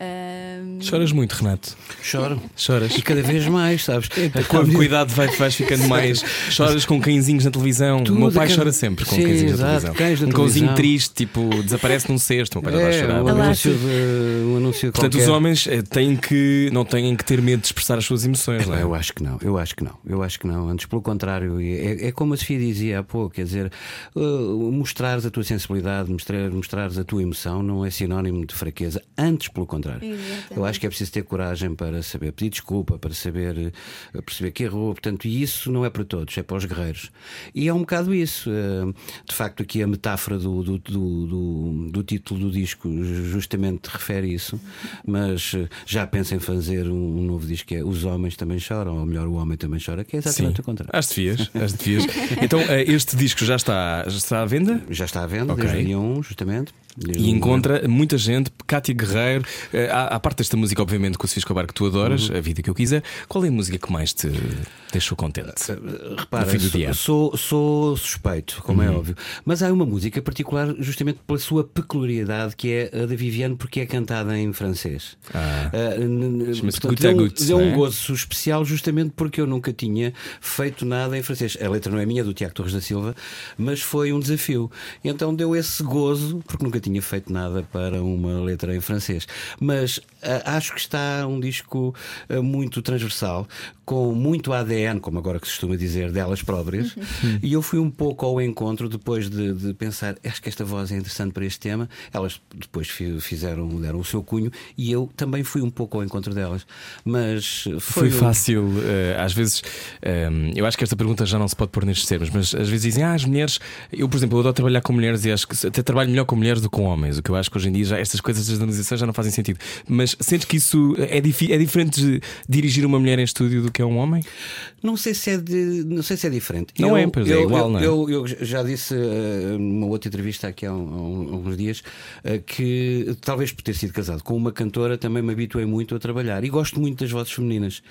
um... Choras muito, Renato. Choro. Choras. E cada vez mais, sabes? Com cuidado vais, vais ficando mais. Choras com cãezinhos na televisão. Tudo o meu pai que... chora sempre com Sim, cãezinhos exato, na televisão. Cães na um cãozinho triste, tipo, desaparece num cesto. O meu pai é, vai chorar. Um anúncio, de, um anúncio Portanto, qualquer. os homens eh, têm que, não têm que ter medo de expressar as suas emoções, não é? Eu acho que não, eu acho que não, eu acho que não. Antes, pelo contrário, é, é como a Sofia dizia há pouco, quer dizer, uh, mostrares a tua sensibilidade, mostrar, mostrares a tua emoção não é sinónimo de fraqueza. Antes, pelo contrário. Exatamente. Eu acho que é preciso ter coragem para saber pedir desculpa, para saber uh, perceber que errou. Portanto, e isso não é para todos, é para os guerreiros. E é um bocado isso. Uh, de facto, aqui a metáfora do, do, do, do, do título do disco justamente refere isso, mas uh, já penso em fazer um, um novo disco que é Os Homens Também Choram, ou melhor, O Homem Também Chora, que é exatamente Sim. o contrário. Às devias, às devias. então, este disco já está, já está à venda? Já está à venda, Ok. desde dia 1, justamente. Desde E encontra muita gente, Cátia Guerreiro. Eh, Há, há parte desta música, obviamente, com o Sofia Escobar que tu adoras, Uhum. a vida que eu quiser. Qual é a música que mais te deixou contente? Uh, Repara, sou, sou, sou suspeito, como Uhum. é óbvio. Mas há uma música particular, justamente pela sua peculiaridade, que é a da Viviane, porque é cantada em francês. Ah. Uh, Chama-se Goutte à deu, Goutte, deu um é? gozo especial, justamente porque eu nunca tinha feito nada em francês. A letra não é minha, é do Tiago Torres da Silva, mas foi um desafio. Então deu esse gozo, porque nunca tinha feito nada para uma letra em francês. Mas ah, acho que está um disco ah, muito transversal, com muito ADN, como agora que se costuma dizer, delas próprias. e eu fui um pouco ao encontro depois de, de pensar, acho que esta voz é interessante para este tema. Elas depois fi- fizeram, deram o seu cunho e eu também fui um pouco ao encontro delas. Mas Foi foi, um- fácil, eh, às vezes, eh, eu acho que esta pergunta já não se pode pôr nestes termos, mas às vezes dizem, ah, as mulheres, eu, por exemplo, eu adoro trabalhar com mulheres e acho que até trabalho melhor com mulheres do que com homens, o que eu acho que hoje em dia já estas coisas das generalizações já não fazem sentido. Mas sentes que isso é, é diferente de dirigir uma mulher em estúdio do que é um homem? Não sei se é, de, não sei se é diferente. Não é, pois é igual, eu, não é? Eu, eu já disse uh, numa outra entrevista aqui há, um- há uns dias uh, que talvez por ter sido casado com uma cantora também me habituei muito a trabalhar e gosto muito das vozes femininas.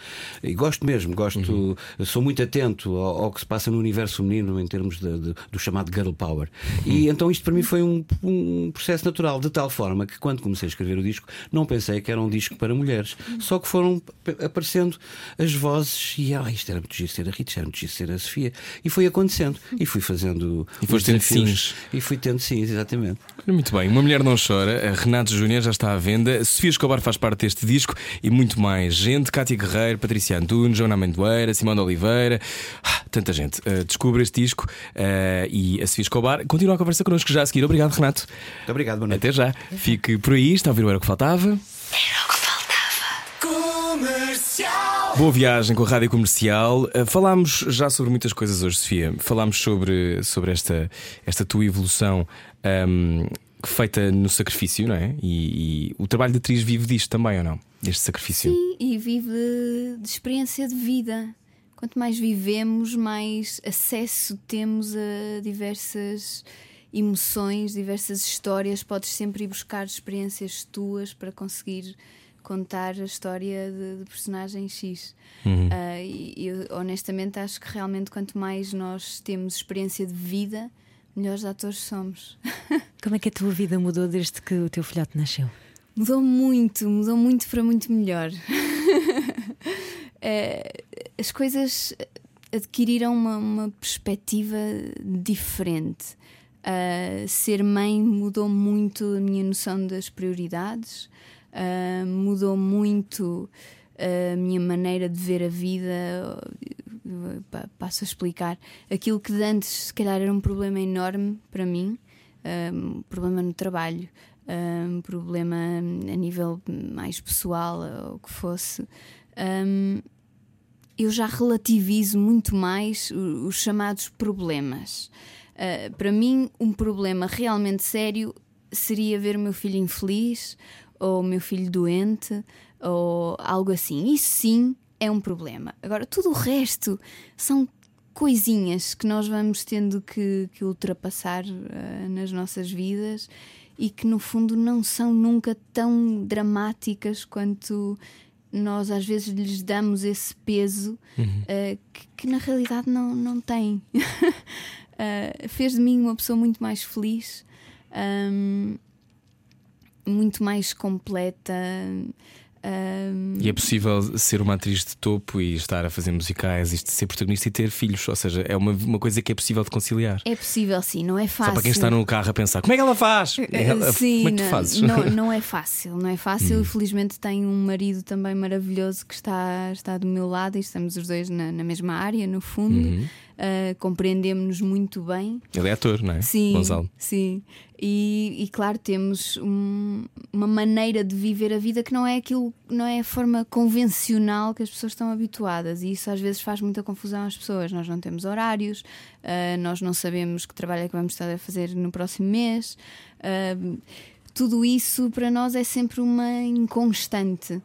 E gosto mesmo, gosto, Uhum. sou muito atento ao, ao que se passa no universo feminino em termos de- de- do chamado girl power. Uhum. E então isto para mim foi um, um processo natural, de tal forma que quando comecei a escrever o disco não pensei que era um disco para mulheres, só que foram aparecendo as vozes e ah, isto era muito giro ser a Rita, isto era muito giro ser a Sofia. E foi acontecendo. E fui fazendo. E os foste tendo sims. E fui tendo sim, exatamente. Muito bem, Uma Mulher Não Chora, a Renato Júnior já está à venda, Sofia Escobar faz parte deste disco e muito mais gente, Cátia Guerreiro, Patrícia Antunes, Joana Amendoeira, Simão de Oliveira, ah, tanta gente. Uh, descubra este disco uh, e a Sofia Escobar continua a conversa connosco já a seguir. Obrigado, Renato. Muito obrigado, boa noite. Até já. Fique por aí, está a ouvir o Era o que Faltava. Boa viagem com a Rádio Comercial. Uh, falámos já sobre muitas coisas hoje, Sofia. Falámos sobre, sobre esta, esta tua evolução um, feita no sacrifício, não é? E, e o trabalho de atriz vive disto também, ou não? Deste sacrifício. Sim, e vive de experiência de vida. Quanto mais vivemos, mais acesso temos a diversas emoções, diversas histórias. Podes sempre ir buscar experiências tuas para conseguir contar a história de, de personagem X. Ah, e eu honestamente acho que realmente quanto mais nós temos experiência de vida, melhores atores somos. Como é que a tua vida mudou desde que o teu filhote nasceu? Mudou muito, mudou muito para muito melhor. Eh, As coisas adquiriram uma, uma perspectiva diferente. Ah, ser mãe mudou muito a minha noção das prioridades, ah, mudou muito a minha maneira de ver a vida. Passo a explicar. Aquilo que de antes, se calhar, era um problema enorme para mim, ah, um problema no trabalho, ah, um problema a nível mais pessoal, ou o que fosse. um, eu já relativizo muito mais os chamados problemas. Ah, para mim, um problema realmente sério seria ver o meu filho infeliz ou o meu filho doente ou algo assim. Isso sim é um problema. Agora, tudo o resto são coisinhas que nós vamos tendo que, que ultrapassar ah, nas nossas vidas e que no fundo não são nunca tão dramáticas quanto nós às vezes lhes damos esse peso ah, que, que na realidade não, não tem. Ah, fez de mim uma pessoa muito mais feliz, ahm, muito mais completa. ahm, E é possível ser uma atriz de topo e estar a fazer musicais, isto ser protagonista e ter filhos. Ou seja, é uma, uma coisa que é possível de conciliar. é possível, sim, não é fácil. Só para quem está no carro a pensar, como é que ela faz? Ela- Sim, como é que tu não, fazes? Não, não é fácil, não é fácil. Felizmente tenho um marido também maravilhoso que está, está do meu lado e estamos os dois na, na mesma área, no fundo. Ah, Compreendemos-nos muito bem. Ele é ator, não é? Sim, Gonçalo. sim. E, e claro, temos um- uma maneira de viver a vida que não é aquilo, não é a forma convencional que as pessoas estão habituadas. E isso às vezes faz muita confusão às pessoas. Nós não temos horários, ah, nós não sabemos que trabalho é que vamos estar a fazer no próximo mês. Ah, tudo isso para nós é sempre uma inconstante.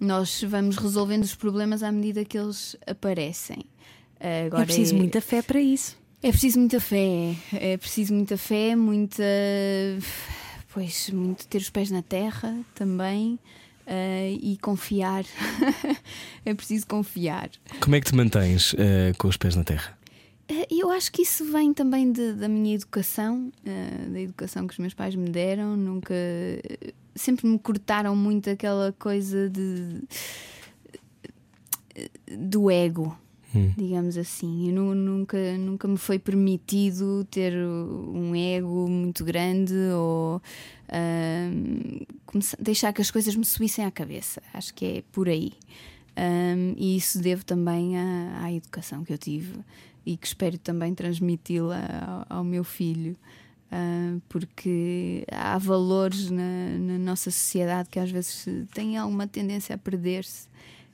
Nós vamos resolvendo os problemas à medida que eles aparecem. Ah, Agora é preciso muita fé para isso. é preciso muita fé, é preciso muita fé, muita. Pois, muito ter os pés na terra também eh, e confiar. é preciso confiar. Como é que te mantens eh, com os pés na terra? Eh, Eu acho que isso vem também de- da minha educação, eh, da educação que os meus pais me deram. Nunca. Sempre me cortaram muito aquela coisa de. do ego. Digamos assim, eu nu- nunca, nunca me foi permitido ter um ego muito grande ou começar- deixar que as coisas me subissem à cabeça. Acho que é por aí. Ahm, e isso devo também à, à educação que eu tive e que espero também transmiti-la ao, ao meu filho. Ah, porque há valores na, na nossa sociedade que às vezes têm alguma tendência a perder-se.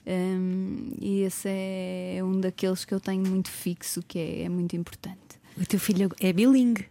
Um, e esse é um daqueles que eu tenho muito fixo, que é, é muito importante. O teu filho é bilingue.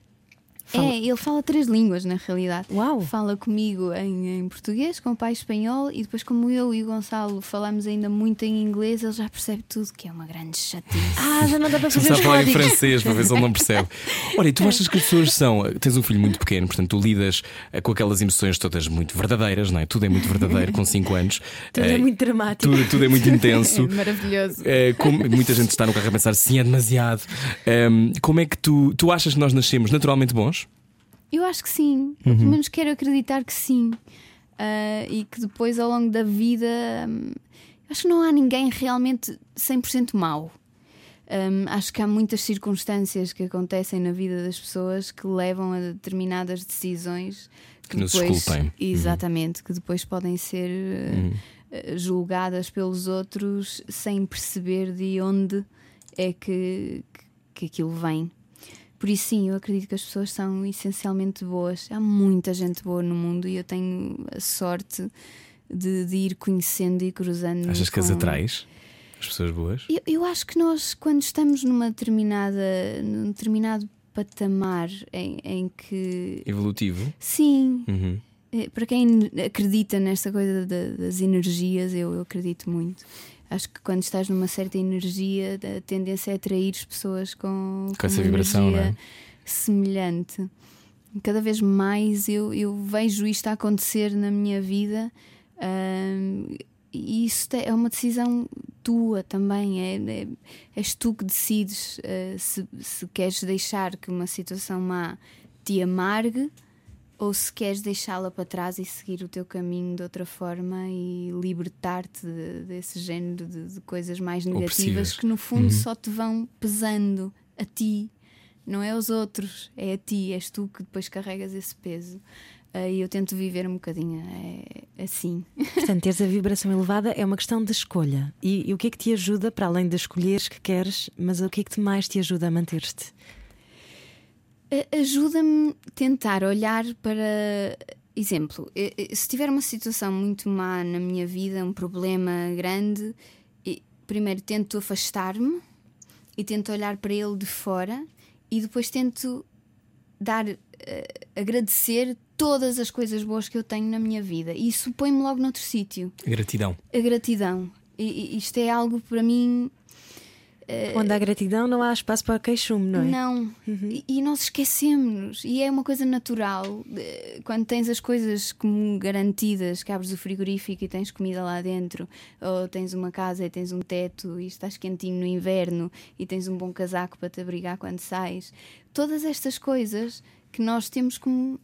Fala- É, ele fala três línguas na realidade. Uau! Fala comigo em, em português, com o pai espanhol, e depois, como eu e o Gonçalo falamos ainda muito em inglês, ele já percebe tudo, que é uma grande chatice. Ah, já não dá para fazer Começar a falar em francês para ver se ele não percebe. Olha, e tu achas que as pessoas são. Tens um filho muito pequeno, portanto, tu lidas eh, com aquelas emoções todas muito verdadeiras, não é? Tudo é muito verdadeiro com 5 anos. Tudo é Eh, muito dramático. tudo, tudo é muito intenso. É maravilhoso. Eh, como muita gente está no carro a pensar sim, é demasiado. Ehm, como é que tu, tu achas que nós nascemos naturalmente bons? Eu acho que sim, Uhum. pelo menos quero acreditar que sim. Ah, e que depois, ao longo da vida, hum, acho que não há ninguém realmente 100% mau. Hum, acho que há muitas circunstâncias que acontecem na vida das pessoas que levam a determinadas decisões Que nos depois, esculpem. Uhum. Exatamente, que depois podem ser eh, eh, julgadas pelos outros sem perceber de onde é que, que, que aquilo vem. Por isso, sim, eu acredito que as pessoas são essencialmente boas. Há muita gente boa no mundo e eu tenho a sorte de, de ir conhecendo e cruzando. Achas que as atrais? As pessoas boas? Eu, eu acho que nós, quando estamos numa determinada, num determinado patamar em, em que. Evolutivo? Sim, Uhum. eh, para quem acredita nesta coisa da- das energias, eu, eu acredito muito. Acho que quando estás numa certa energia, a tendência é atrair pessoas com, Com essa uma vibração, não é? semelhante. Cada vez mais eu, eu vejo isto a acontecer na minha vida. ahm, e isso te- é uma decisão tua também. É, é- és tu que decides eh, se, se queres deixar que uma situação má te amargue ou se queres deixá-la para trás e seguir o teu caminho de outra forma e libertar-te de- desse género de, de coisas mais negativas Opressivas. que no fundo Uhum. só te vão pesando a ti, não é aos outros, é a ti, és tu que depois carregas esse peso. Ah, E eu tento viver um bocadinho é, assim. Portanto, teres a vibração elevada é uma questão de escolha. E, e o que é que te ajuda, para além de escolheres que queres, mas o que é que te mais te ajuda a manter-te? A- Ajuda-me a tentar olhar para. Exemplo, eh, eh, se tiver uma situação muito má na minha vida, um problema grande, primeiro tento afastar-me e tento olhar para ele de fora e depois tento dar, eh, agradecer todas as coisas boas que eu tenho na minha vida. E isso põe-me logo noutro sítio. Gratidão. A gratidão. E isto é algo para mim Onde há gratidão, não há espaço para queixume, não é? Não. E, e nós esquecemos. E é uma coisa natural. Eh, Quando tens as coisas como garantidas, que abres o frigorífico e tens comida lá dentro, ou tens uma casa e tens um teto e estás quentinho no inverno e tens um bom casaco para te abrigar quando sais. Todas estas coisas que nós temos como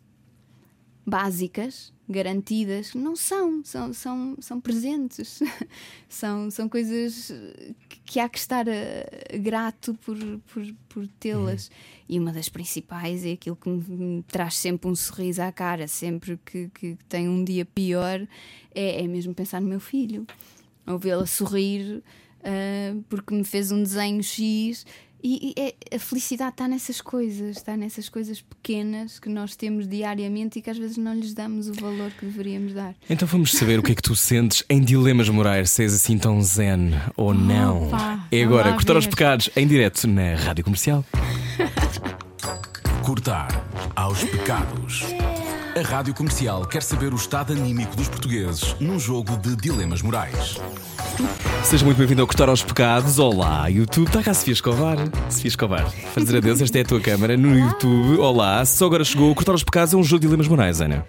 básicas, garantidas, não são, são, são, são presentes. são, são coisas que- há que estar eh, grato por, por, por tê-las. E uma das principais é aquilo que me, traz sempre um sorriso à cara, sempre que, que tenho um dia pior, é, é mesmo pensar no meu filho. Ou vê-la sorrir ah, porque me fez um desenho X. E, e é- a felicidade está nessas coisas, está nessas coisas pequenas que nós temos diariamente e que às vezes não lhes damos o valor que deveríamos dar. Então vamos saber o que é que tu sentes em dilemas morais, se és assim tão zen ou não. Opa, é agora cortar os ver. pecados em direto na Rádio Comercial. Cortar aos pecados. A Rádio Comercial quer saber o estado anímico dos portugueses num jogo de dilemas morais. Seja muito bem-vindo ao Cortar aos Pecados. Olá, YouTube. Está cá a Sofia Escobar. Sofia Escobar, dizer adeus, esta é a tua câmara no YouTube. Olá, só agora chegou. Cortar aos Pecados é um jogo de dilemas morais, Ana.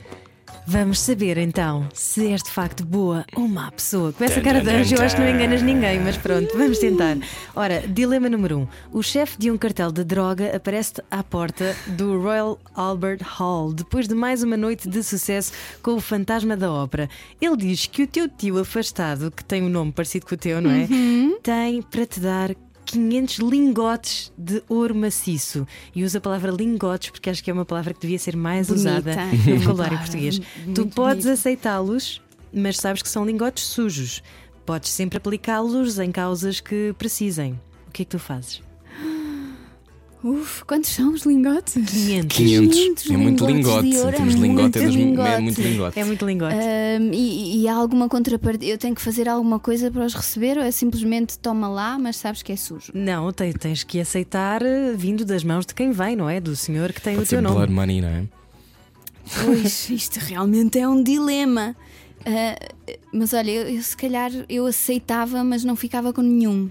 Vamos saber então se és de facto boa ou má pessoa. Com essa cara de anjo, eu acho que não enganas ninguém, mas pronto, vamos tentar. Ora, dilema número um: o chefe de um cartel de droga aparece à porta do Royal Albert Hall depois de mais uma noite de sucesso com o fantasma da ópera. Ele diz que o teu tio afastado, que tem um nome parecido com o teu, não é? Tem para te dar 500 lingotes de ouro maciço. E usa a palavra lingotes porque acho que é uma palavra que devia ser mais Bonita. usada no vocabulário português. muito tu podes aceitá-los, mas sabes que são lingotes sujos. Podes sempre aplicá-los em causas que precisem. O que é que tu fazes? Uf, quantos são os lingotes? 500. 500. 500 É muito lingote. Em é termos de lingote, é, muito dos- é lingote. muito lingote. É muito lingote. Ahm, e, e há alguma contrapartida? Eu tenho que fazer alguma coisa para os receber ou é simplesmente toma lá, mas sabes que é sujo? Não, te- tens que aceitar eh, vindo das mãos de quem vem, não é? Do senhor que tem Pode o teu ser nome. blood money, não é? Pois, isto realmente é um dilema. Ah, mas olha, eu, eu se calhar eu aceitava, mas não ficava com nenhum.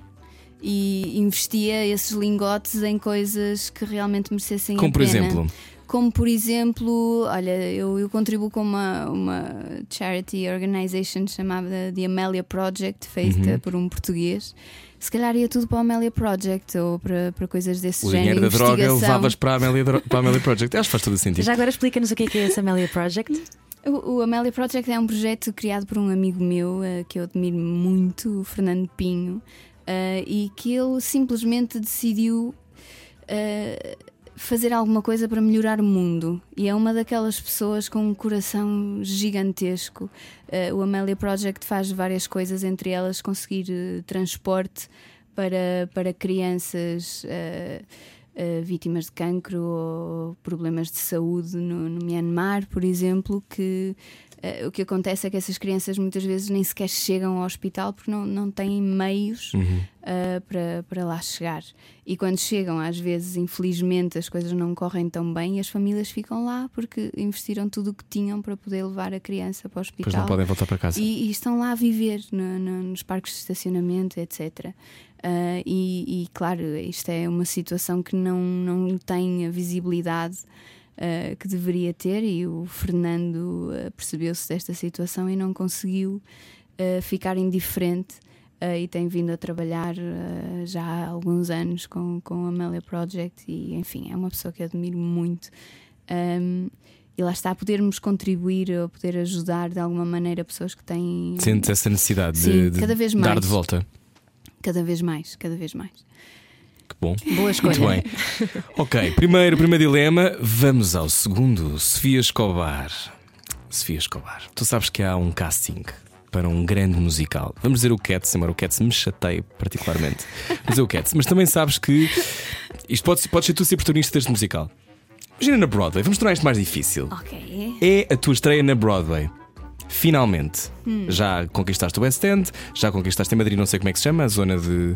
E investia esses lingotes em coisas que realmente merecessem Como a por pena. exemplo. Como por exemplo, olha, eu, eu contribuo com uma, uma charity organization chamada The Amelia Project, feita Uhum. por um português. Se calhar ia tudo para o Amelia Project ou para, para coisas desse O género. dinheiro da droga levavas para a Amelia, para a Amelia Project. Acho que faz todo o sentido. Já agora explica-nos o que é que é esse Amelia Project. O, o Amelia Project é um projeto criado por um amigo meu eh, que eu admiro muito, o Fernando Pinho, eh, e que ele simplesmente decidiu eh, fazer alguma coisa para melhorar o mundo. E é uma daquelas pessoas com um coração gigantesco. Eh, o Amelia Project faz várias coisas, entre elas conseguir transporte para, para crianças. eh, vítimas de cancro ou problemas de saúde no, no Myanmar, por exemplo, que eh, o que acontece é que essas crianças muitas vezes nem sequer chegam ao hospital porque não, não têm meios Uhum. eh, para, para lá chegar. E quando chegam, às vezes, infelizmente, as coisas não correm tão bem e as famílias ficam lá porque investiram tudo o que tinham para poder levar a criança para o hospital. Depois não podem voltar para casa. E, e estão lá a viver no- no- nos parques de estacionamento, etc. Ah, e, e, claro, isto é uma situação que não, não tem a visibilidade ah, que deveria ter, e o Fernando ah, percebeu-se desta situação e não conseguiu ah, ficar indiferente. e tem vindo a trabalhar já há alguns anos com, com a Amelia Project, e enfim, é uma pessoa que eu admiro muito. Ahm, e lá está, podermos contribuir ou poder ajudar de alguma maneira pessoas que têm Sentes essa necessidade Sim, de, de cada vez dar mais. de volta. cada vez mais, cada vez mais. Que bom. Boa escolha. Muito bem. ok, primeiro, primeiro dilema. Vamos ao segundo. Sofia Escobar. Sofia Escobar. Tu sabes que há um casting para um grande musical. Vamos dizer o Cats, embora o Cats me chateie particularmente. Vamos dizer o Cats. Mas também sabes que isto pode, pode ser tu ser protagonista deste musical. Imagina na Broadway, vamos tornar isto mais difícil. Ok. É a tua estreia na Broadway. Finalmente. Hum. Já conquistaste o West End, já conquistaste em Madrid, não sei como é que se chama, a zona de.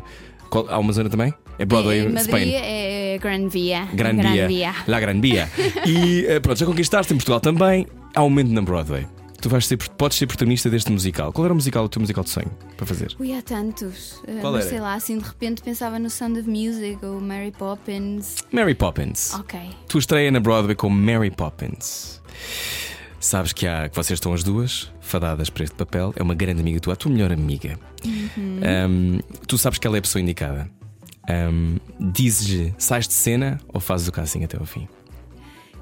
Qual- há uma zona também? É Broadway, Em Madrid Spain. é Gran Via. Gran Gran Via. Via. La Gran Via. E eh, pronto, já conquistaste em Portugal também. Há um momento na Broadway. Tu vais ser, podes ser protagonista deste musical. Qual era o musical, o teu musical de sonho para fazer? Ui, há tantos. Uh, Qual mas era? sei lá, assim de repente pensava no Sound of Music ou Mary Poppins. Mary Poppins. Ok. Tu estreia na Broadway com Mary Poppins. Sabes que há que vocês estão as duas fadadas para este papel. É uma grande amiga tua, a tua melhor amiga. Um, tu sabes que ela é a pessoa indicada. Um, Dizes-lhe, sais de cena ou fazes o casting até ao fim?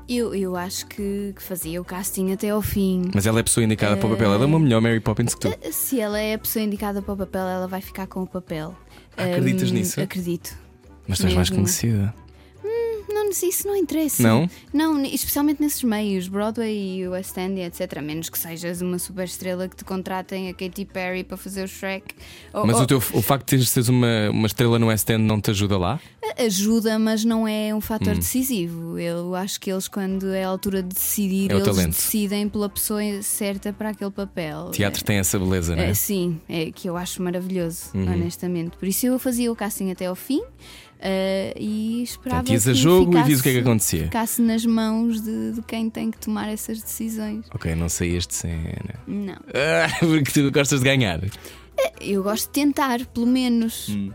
Eu, eu acho que, que fazia o casting até ao fim. Mas ela é a pessoa indicada para o papel. Ela é uma melhor Mary Poppins que tu. Se ela é a pessoa indicada para o papel, ela vai ficar com o papel. Acreditas Hum, nisso? Acredito. Mas tu és mais conhecida. Não, isso não interessa. Não? Não, especialmente nesses meios, Broadway e West End, etc. A menos que sejas uma super estrela que te contratem a Katy Perry para fazer o Shrek. Ou- Mas ou- o, teu, o facto de seres uma, uma estrela no West End não te ajuda lá? Ajuda, mas não é um Hum. fator decisivo. Eu acho que eles, quando é a altura de decidir, É o eles talento. decidem pela pessoa certa para aquele papel. Teatro tem essa beleza, não é? É, sim, é que eu acho maravilhoso, Uhum. honestamente. Por isso eu fazia o casting até ao fim eh, e esperava Portanto, que jogo e ficasse, vias o que é que acontecia. Ficasse nas mãos de, de quem tem que tomar essas decisões. Ok, não saías de cena. Não. Ah, porque tu gostas de ganhar. Eu gosto de tentar, pelo menos. Hum.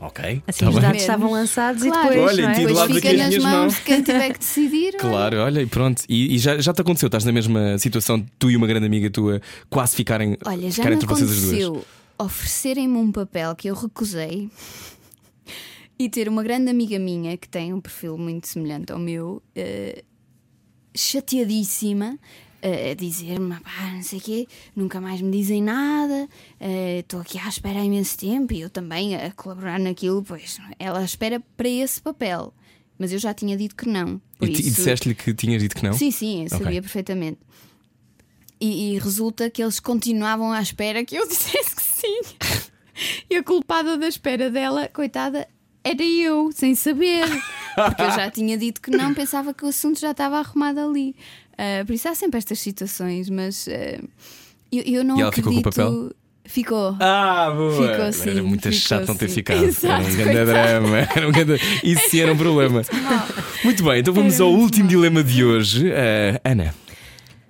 Ok. Assim tá os bem. dados estavam lançados Claro. e depois. Olha, não é? Depois lá fica nas mãos mãos. de quem tiver que decidir. Claro, olha, e pronto. E, e já, já te aconteceu, estás na mesma situação, tu e uma grande amiga tua quase ficarem, Olha, já ficarem me entre vocês as duas. aconteceu oferecerem-me um papel que eu recusei e ter uma grande amiga minha que tem um perfil muito semelhante ao meu, eh, chateadíssima. eh, A dizer-me, pá, não sei o quê, nunca mais me dizem nada, estou aqui à espera há imenso tempo e eu também a colaborar naquilo, pois ela espera para esse papel, mas eu já tinha dito que não. E, e isso- disseste-lhe que tinhas dito que não? Sim, sim, eu sabia Ok. perfeitamente. E, e resulta que eles continuavam à espera que eu dissesse que sim. e a culpada da espera dela, coitada, era eu, sem saber. Porque eu já tinha dito que não, pensava que o assunto já estava arrumado ali. Uh, por isso há sempre estas situações, mas uh, eu, eu, não E ela acredito. ficou com o papel? Ficou. Ah, boa! Ficou sim, era muito ficou chato não ter sim. ficado. Exato, era um grande coitado. drama. Era um grande... Isso sim era um problema. Muito bem, então vamos Era ao muito último mal. dilema de hoje. Ah, Ana.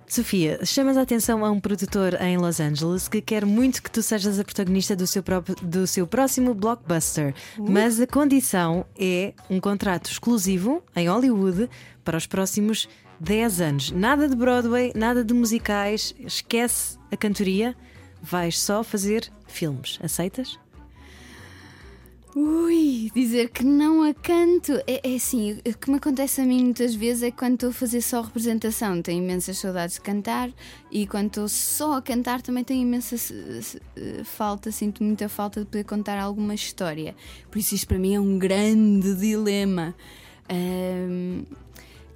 Sofia, chamas a atenção a um produtor em Los Angeles que quer muito que tu sejas a protagonista do seu, próprio- do seu próximo blockbuster, mas a condição é um contrato exclusivo em Hollywood para os próximos 10 anos. Nada de Broadway, nada de musicais, esquece a cantoria, vais só fazer filmes. Aceitas? Ui, dizer que não a canto. É, é assim, o que me acontece a mim muitas vezes é quando estou a fazer só representação, tenho imensas saudades de cantar e quando estou só a cantar também tenho imensa eh, falta, sinto muita falta de poder contar alguma história. Por isso, isto para mim é um grande dilema. Ahm,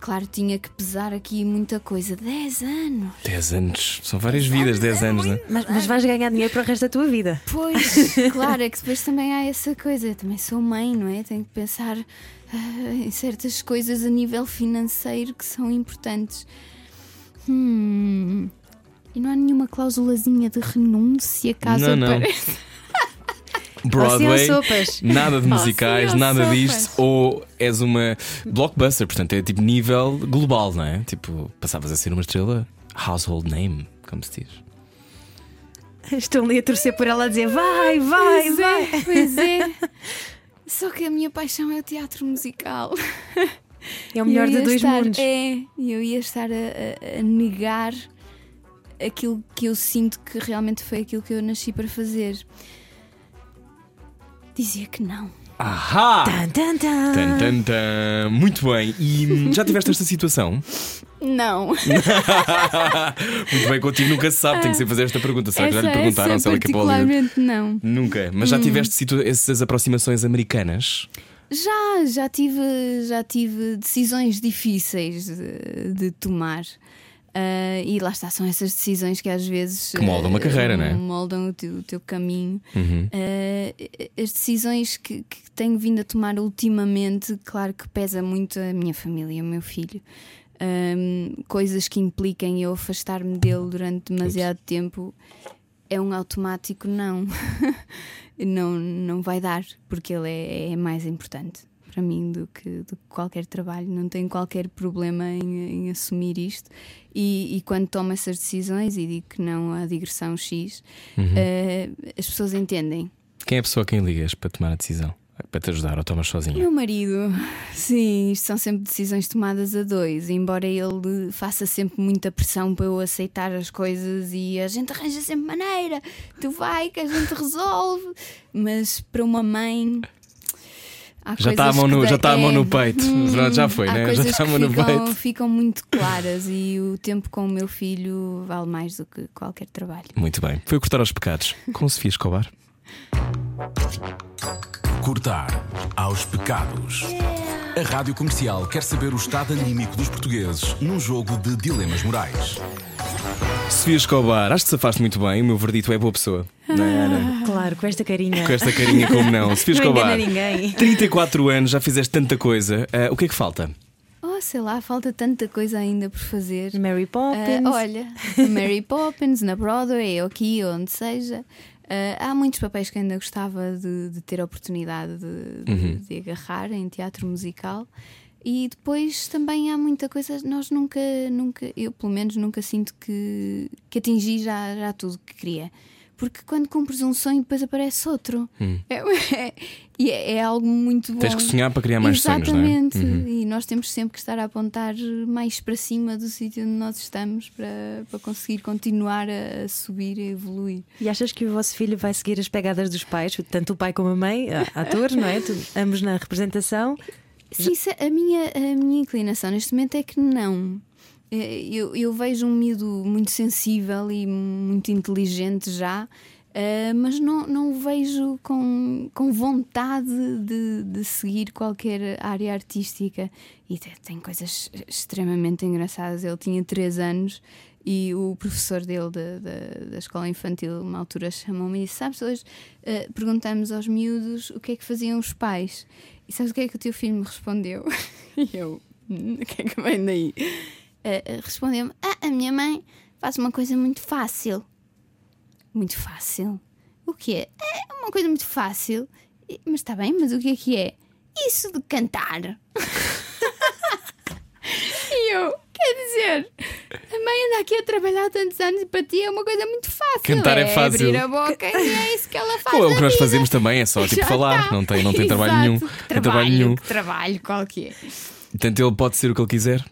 claro, tinha que pesar aqui muita coisa. 10 anos. 10 anos. São várias vidas, 10 anos, não é? Mas, mas vais ganhar dinheiro para o resto da tua vida. Pois, claro, é que depois também há essa coisa. Eu também sou mãe, não é? Tenho que pensar ah, em certas coisas a nível financeiro que são importantes. Hum. E não há nenhuma cláusulazinha de renúncia caso Não, não. apareça. Broadway, nada de musicais, nada sopas. disto, ou és uma blockbuster, portanto é tipo nível global, não é? Tipo, passavas a ser uma estrela household name, como se diz. Estou ali a torcer por ela a dizer vai, vai, Pois vai. é, pois é. Só que a minha paixão é o teatro musical. É o melhor de dois estar, mundos. É, e eu ia estar a, a- a negar aquilo que eu sinto que realmente foi aquilo que eu nasci para fazer. Dizia que não. Ahá! Tan, tan, tan. Tan, tan, tan. Muito bem, e hum, já tiveste esta situação? Não. Muito bem, contigo nunca se sabe, tem que sempre fazer esta pergunta. Será que já lhe perguntaram se ela quer Hollywood? particularmente não. Nunca, mas já tiveste situ- essas aproximações americanas? Já, já tive, já tive decisões difíceis de, de tomar. Ah, e lá está, são essas decisões que às vezes Que moldam uma ah, carreira, não é? Moldam o teu, o teu caminho. Uhum. Ah, as decisões que, que tenho vindo a tomar ultimamente, claro que pesa muito a minha família, o meu filho. Ahm, coisas que impliquem eu afastar-me dele durante demasiado tempo é um automático não. não. Não vai dar, porque ele é, é mais importante para mim do que, do que qualquer trabalho. Não tenho qualquer problema em, em assumir isto. E, e quando tomo essas decisões e digo que não à digressão X, eh, as pessoas entendem. Quem é a pessoa a quem ligas para tomar a decisão? Para te ajudar ou tomas sozinha? Meu marido, sim, isto são sempre decisões tomadas a dois, embora ele faça sempre muita pressão para eu aceitar as coisas e a gente arranja sempre maneira, tu vai que a gente resolve, mas para uma mãe. Há Já está a coisas mão no, dá- já está a mão é, no peito. Pronto, já foi, né? Já está a mão no ficam, peito. ficam muito claras e o tempo com o meu filho vale mais do que qualquer trabalho. Muito bem. Foi cortar aos pecados com Sofia Escobar. Cortar aos pecados. A Rádio Comercial quer saber o estado anímico dos portugueses num jogo de dilemas morais. Sofia Escobar, acho que safaste muito bem. O meu verdito é boa pessoa. Não é, Ana? Claro, com esta carinha. Com esta carinha, como não? Sofia Não Escobar, ninguém. 34 anos, já fizeste tanta coisa. Ah, o que é que falta? Oh, sei lá, falta tanta coisa ainda por fazer. Mary Poppins. Ah, olha, Mary Poppins, na Broadway, ou aqui, onde seja. Ah, há muitos papéis que ainda gostava de, de ter a oportunidade de, de- de agarrar em teatro musical. E depois também há muita coisa, nós nunca, nunca, eu pelo menos nunca sinto que, que atingi já, já tudo que queria. Porque quando cumpres um sonho, depois aparece outro. É, é- e é, é algo muito bom. Tens que sonhar para criar mais sonhos, não é? Exatamente. Uhum. E nós temos sempre que estar a apontar mais para cima do sítio onde nós estamos para, para conseguir continuar a, a subir e evoluir. E achas que o vosso filho vai seguir as pegadas dos pais, tanto o pai como a mãe, a- atores, não é? Tu- ambos na representação. Sim, se- a minha, a minha inclinação neste momento é que não. Eh, Eu, eu vejo um miúdo muito sensível e muito inteligente já. Uh, mas não, não o vejo com, com vontade de, de seguir qualquer área artística. E tem, tem coisas extremamente engraçadas. Ele tinha 3 anos e o professor dele da, da, da escola infantil, uma altura, chamou-me e disse: Sabes, hoje uh, perguntamos aos miúdos o que é que faziam os pais. E sabes o que é que o teu filho me respondeu? e eu: hum, O que é que vem daí? Uh, Respondeu-me: ah, A minha mãe faz uma coisa muito fácil. Muito fácil? O que é? É uma coisa muito fácil. Mas está bem, mas o que é que é? Isso de cantar. e eu, quer dizer, a mãe anda aqui a trabalhar tantos anos e para ti é uma coisa muito fácil. Cantar é fácil. abrir a boca e é isso que ela faz. Ou é o que nós vida. fazemos também, é só tipo Já falar, está. não tem, não tem trabalho Exato. nenhum. Que trabalho, trabalho nenhum. que trabalho, qual que é? Portanto, ele pode ser o que ele quiser.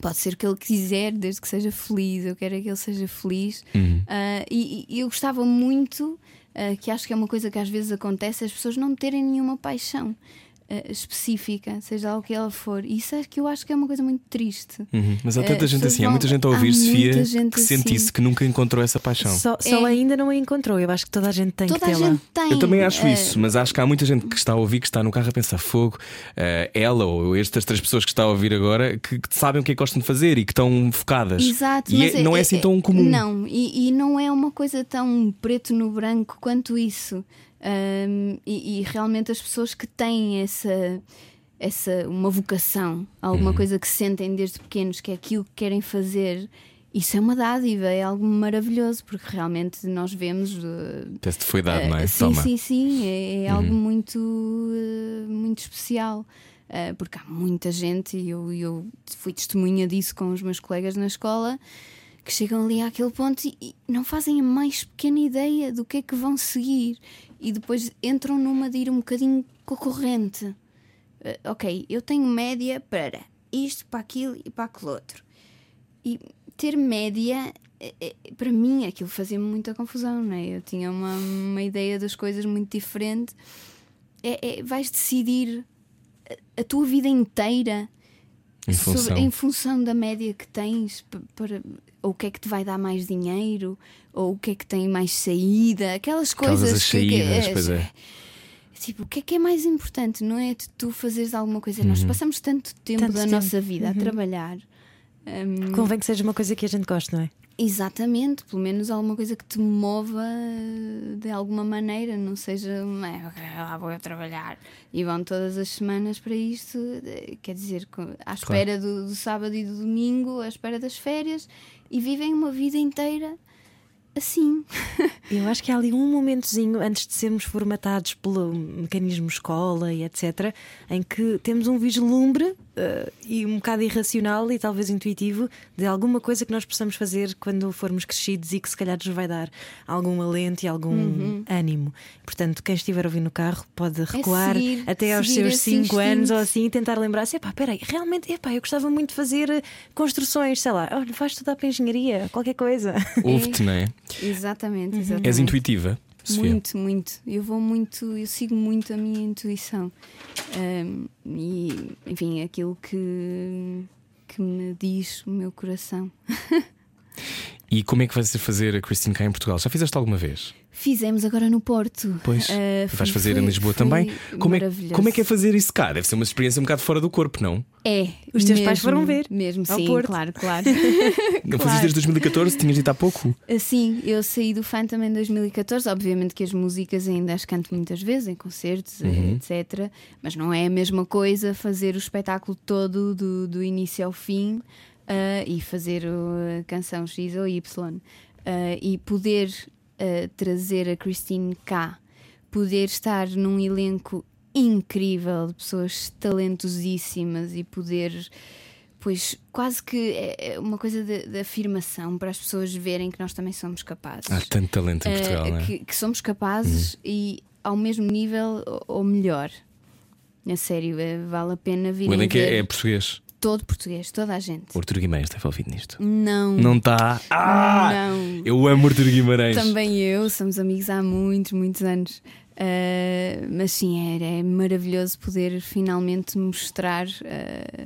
Pode ser o que ele quiser, desde que seja feliz. Eu quero é que ele seja feliz. Uhum. Ah, e, e eu gostava muito, ah, que acho que é uma coisa que às vezes acontece, as pessoas não terem nenhuma paixão ah, específica, seja lá o que ela for. E isso é que eu acho que é uma coisa muito triste. Uhum. Mas há Eh, tanta as gente assim, há vão- muita gente a há ouvir, Sofia, que sente assim. isso, que nunca encontrou essa paixão. Só, só É. ainda não a encontrou. Eu acho que toda a gente tem Toda que a tê-la. gente tem. Eu também acho ah, isso, mas acho que há muita gente que está a ouvir, que está no carro a pensar fogo, eh, ela ou estas três pessoas que está a ouvir agora, que, que sabem o que é que gostam de fazer e que estão focadas. Exato, e mas é- não é assim tão comum. Não, e, e não é uma coisa tão preto no branco quanto isso. Ahm, e, e realmente as pessoas que têm essa, essa uma vocação, alguma Uhum. coisa que sentem desde pequenos, que é aquilo que querem fazer, isso é uma dádiva, é algo maravilhoso, porque realmente nós vemos. uh, Até te foi dado, não é? Uh, sim, Toma. sim, sim, é, é Uhum. algo muito, uh, muito especial. Uh, porque há muita gente, e eu, eu fui testemunha disso com os meus colegas na escola, que chegam ali àquele ponto e, e não fazem a mais pequena ideia do que é que vão seguir. E depois entram numa de ir um bocadinho com a corrente. Uh, ok, eu tenho média para isto, para aquilo e para aquele outro. E ter média, eh, eh, para mim, aquilo fazia-me muita confusão, não é? Eu tinha uma, uma ideia das coisas muito diferente. É, é- vais decidir a, a tua vida inteira Em sobre- função. em função da média que tens, para, ou o que é que te vai dar mais dinheiro, ou o que é que tem mais saída, aquelas Aquelas coisas as que- que- saídas, pois é. Tipo, o que é que é mais importante? Não é de tu fazeres alguma coisa. Nós Uhum. passamos tanto tempo Tanto da tempo. nossa vida a trabalhar. hum, Convém que seja uma coisa que a gente goste, não é? Exatamente, pelo menos alguma coisa que te mova de alguma maneira, não seja "Ah, lá vou eu trabalhar e vão todas as semanas para isto, eh, quer dizer, à espera do, do sábado e do domingo, à espera das férias e vivem uma vida inteira assim. Eu acho que há ali um momentozinho antes de sermos formatados pelo mecanismo escola e etc., em que temos um vislumbre eh, e um bocado irracional e talvez intuitivo de alguma coisa que nós possamos fazer quando formos crescidos e que se calhar nos vai dar algum alento e algum Uhum. ânimo. Portanto, quem estiver ouvir no carro pode recuar seguir- até aos seus esse 5 anos ou assim e tentar lembrar-se: epá, peraí, realmente, epá, eu gostava muito de fazer construções, sei lá, olha, vais estudar para engenharia, qualquer coisa. Ouve-te, não é? Exatamente, exatamente. És intuitiva, Sofia. Muito, muito. Eu vou muito, eu sigo muito a minha intuição. Ahm, e, enfim, aquilo que, que me diz o meu coração. E como é que vais fazer a Christine cá em Portugal? Já fizeste alguma vez? Fizemos agora no Porto. Pois. Ah, E vais foi- fazer foi- em Lisboa foi também? Como é, maravilhoso. como é que é fazer isso cá? Deve ser uma experiência um bocado fora do corpo, não? É. Os teus pais mesmo, foram ver Mesmo, ao sim, Porto. claro, claro. Não Claro. fazias desde 2014? Tinhas dito há pouco? Sim, eu saí do fã também em 2014. Obviamente que as músicas ainda as canto muitas vezes em concertos, Uhum. etc. Mas não é a mesma coisa fazer o espetáculo todo do, do início ao fim ah, e fazer a canção X ou Y. Ah, e poder ah, trazer a Christine cá, poder estar num elenco incrível de pessoas talentosíssimas e poder pois quase que é é uma coisa de, de afirmação para as pessoas verem que nós também somos capazes. Há tanto talento em Portugal, não é? que, que somos capazes e ao mesmo nível ou- melhor. A sério, eh, vale a pena vir O elenco é, é português. Todo português, toda a gente. O Arturo Guimarães está envolvido nisto. Não, Não está. Ah! não. Eu amo Arturo Guimarães. Também eu, somos amigos há muitos, muitos anos. Uh, mas sim, é, é maravilhoso poder finalmente mostrar uh,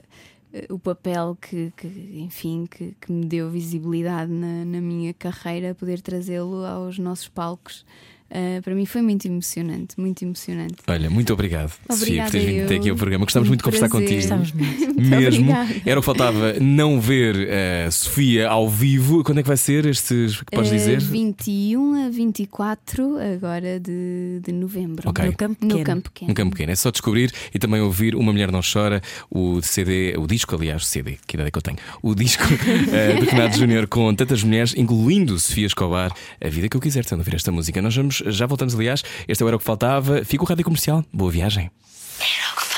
uh, o papel que, que, enfim, que, que me deu visibilidade na, na minha carreira, poder trazê-lo aos nossos palcos. Uh, para mim foi muito emocionante, muito emocionante. Olha, muito obrigado, Sofia, por Obrigada teres vindo até aqui ao programa. Gostávamos muito de conversar Prazer. contigo. Gostávamos muito. Muito Mesmo. obrigada. Era o que faltava não ver a Sofia ao vivo. Quando é que vai ser estes que podes Uh, dizer? 21 a 24 agora de, de novembro. Ok. No campo No pequeno. campo pequeno. Um campo pequeno, é só descobrir e também ouvir Uma Mulher Não Chora, o CD, o disco, aliás, CD, que idade é que eu tenho? O disco eh, de Renato Júnior com tantas mulheres, incluindo Sofia Escobar, a vida que eu quiser, tendo a ouvir esta música. Nós vamos, já voltamos, aliás, este era o que faltava. Fica o rádio comercial. Boa viagem. Era o que.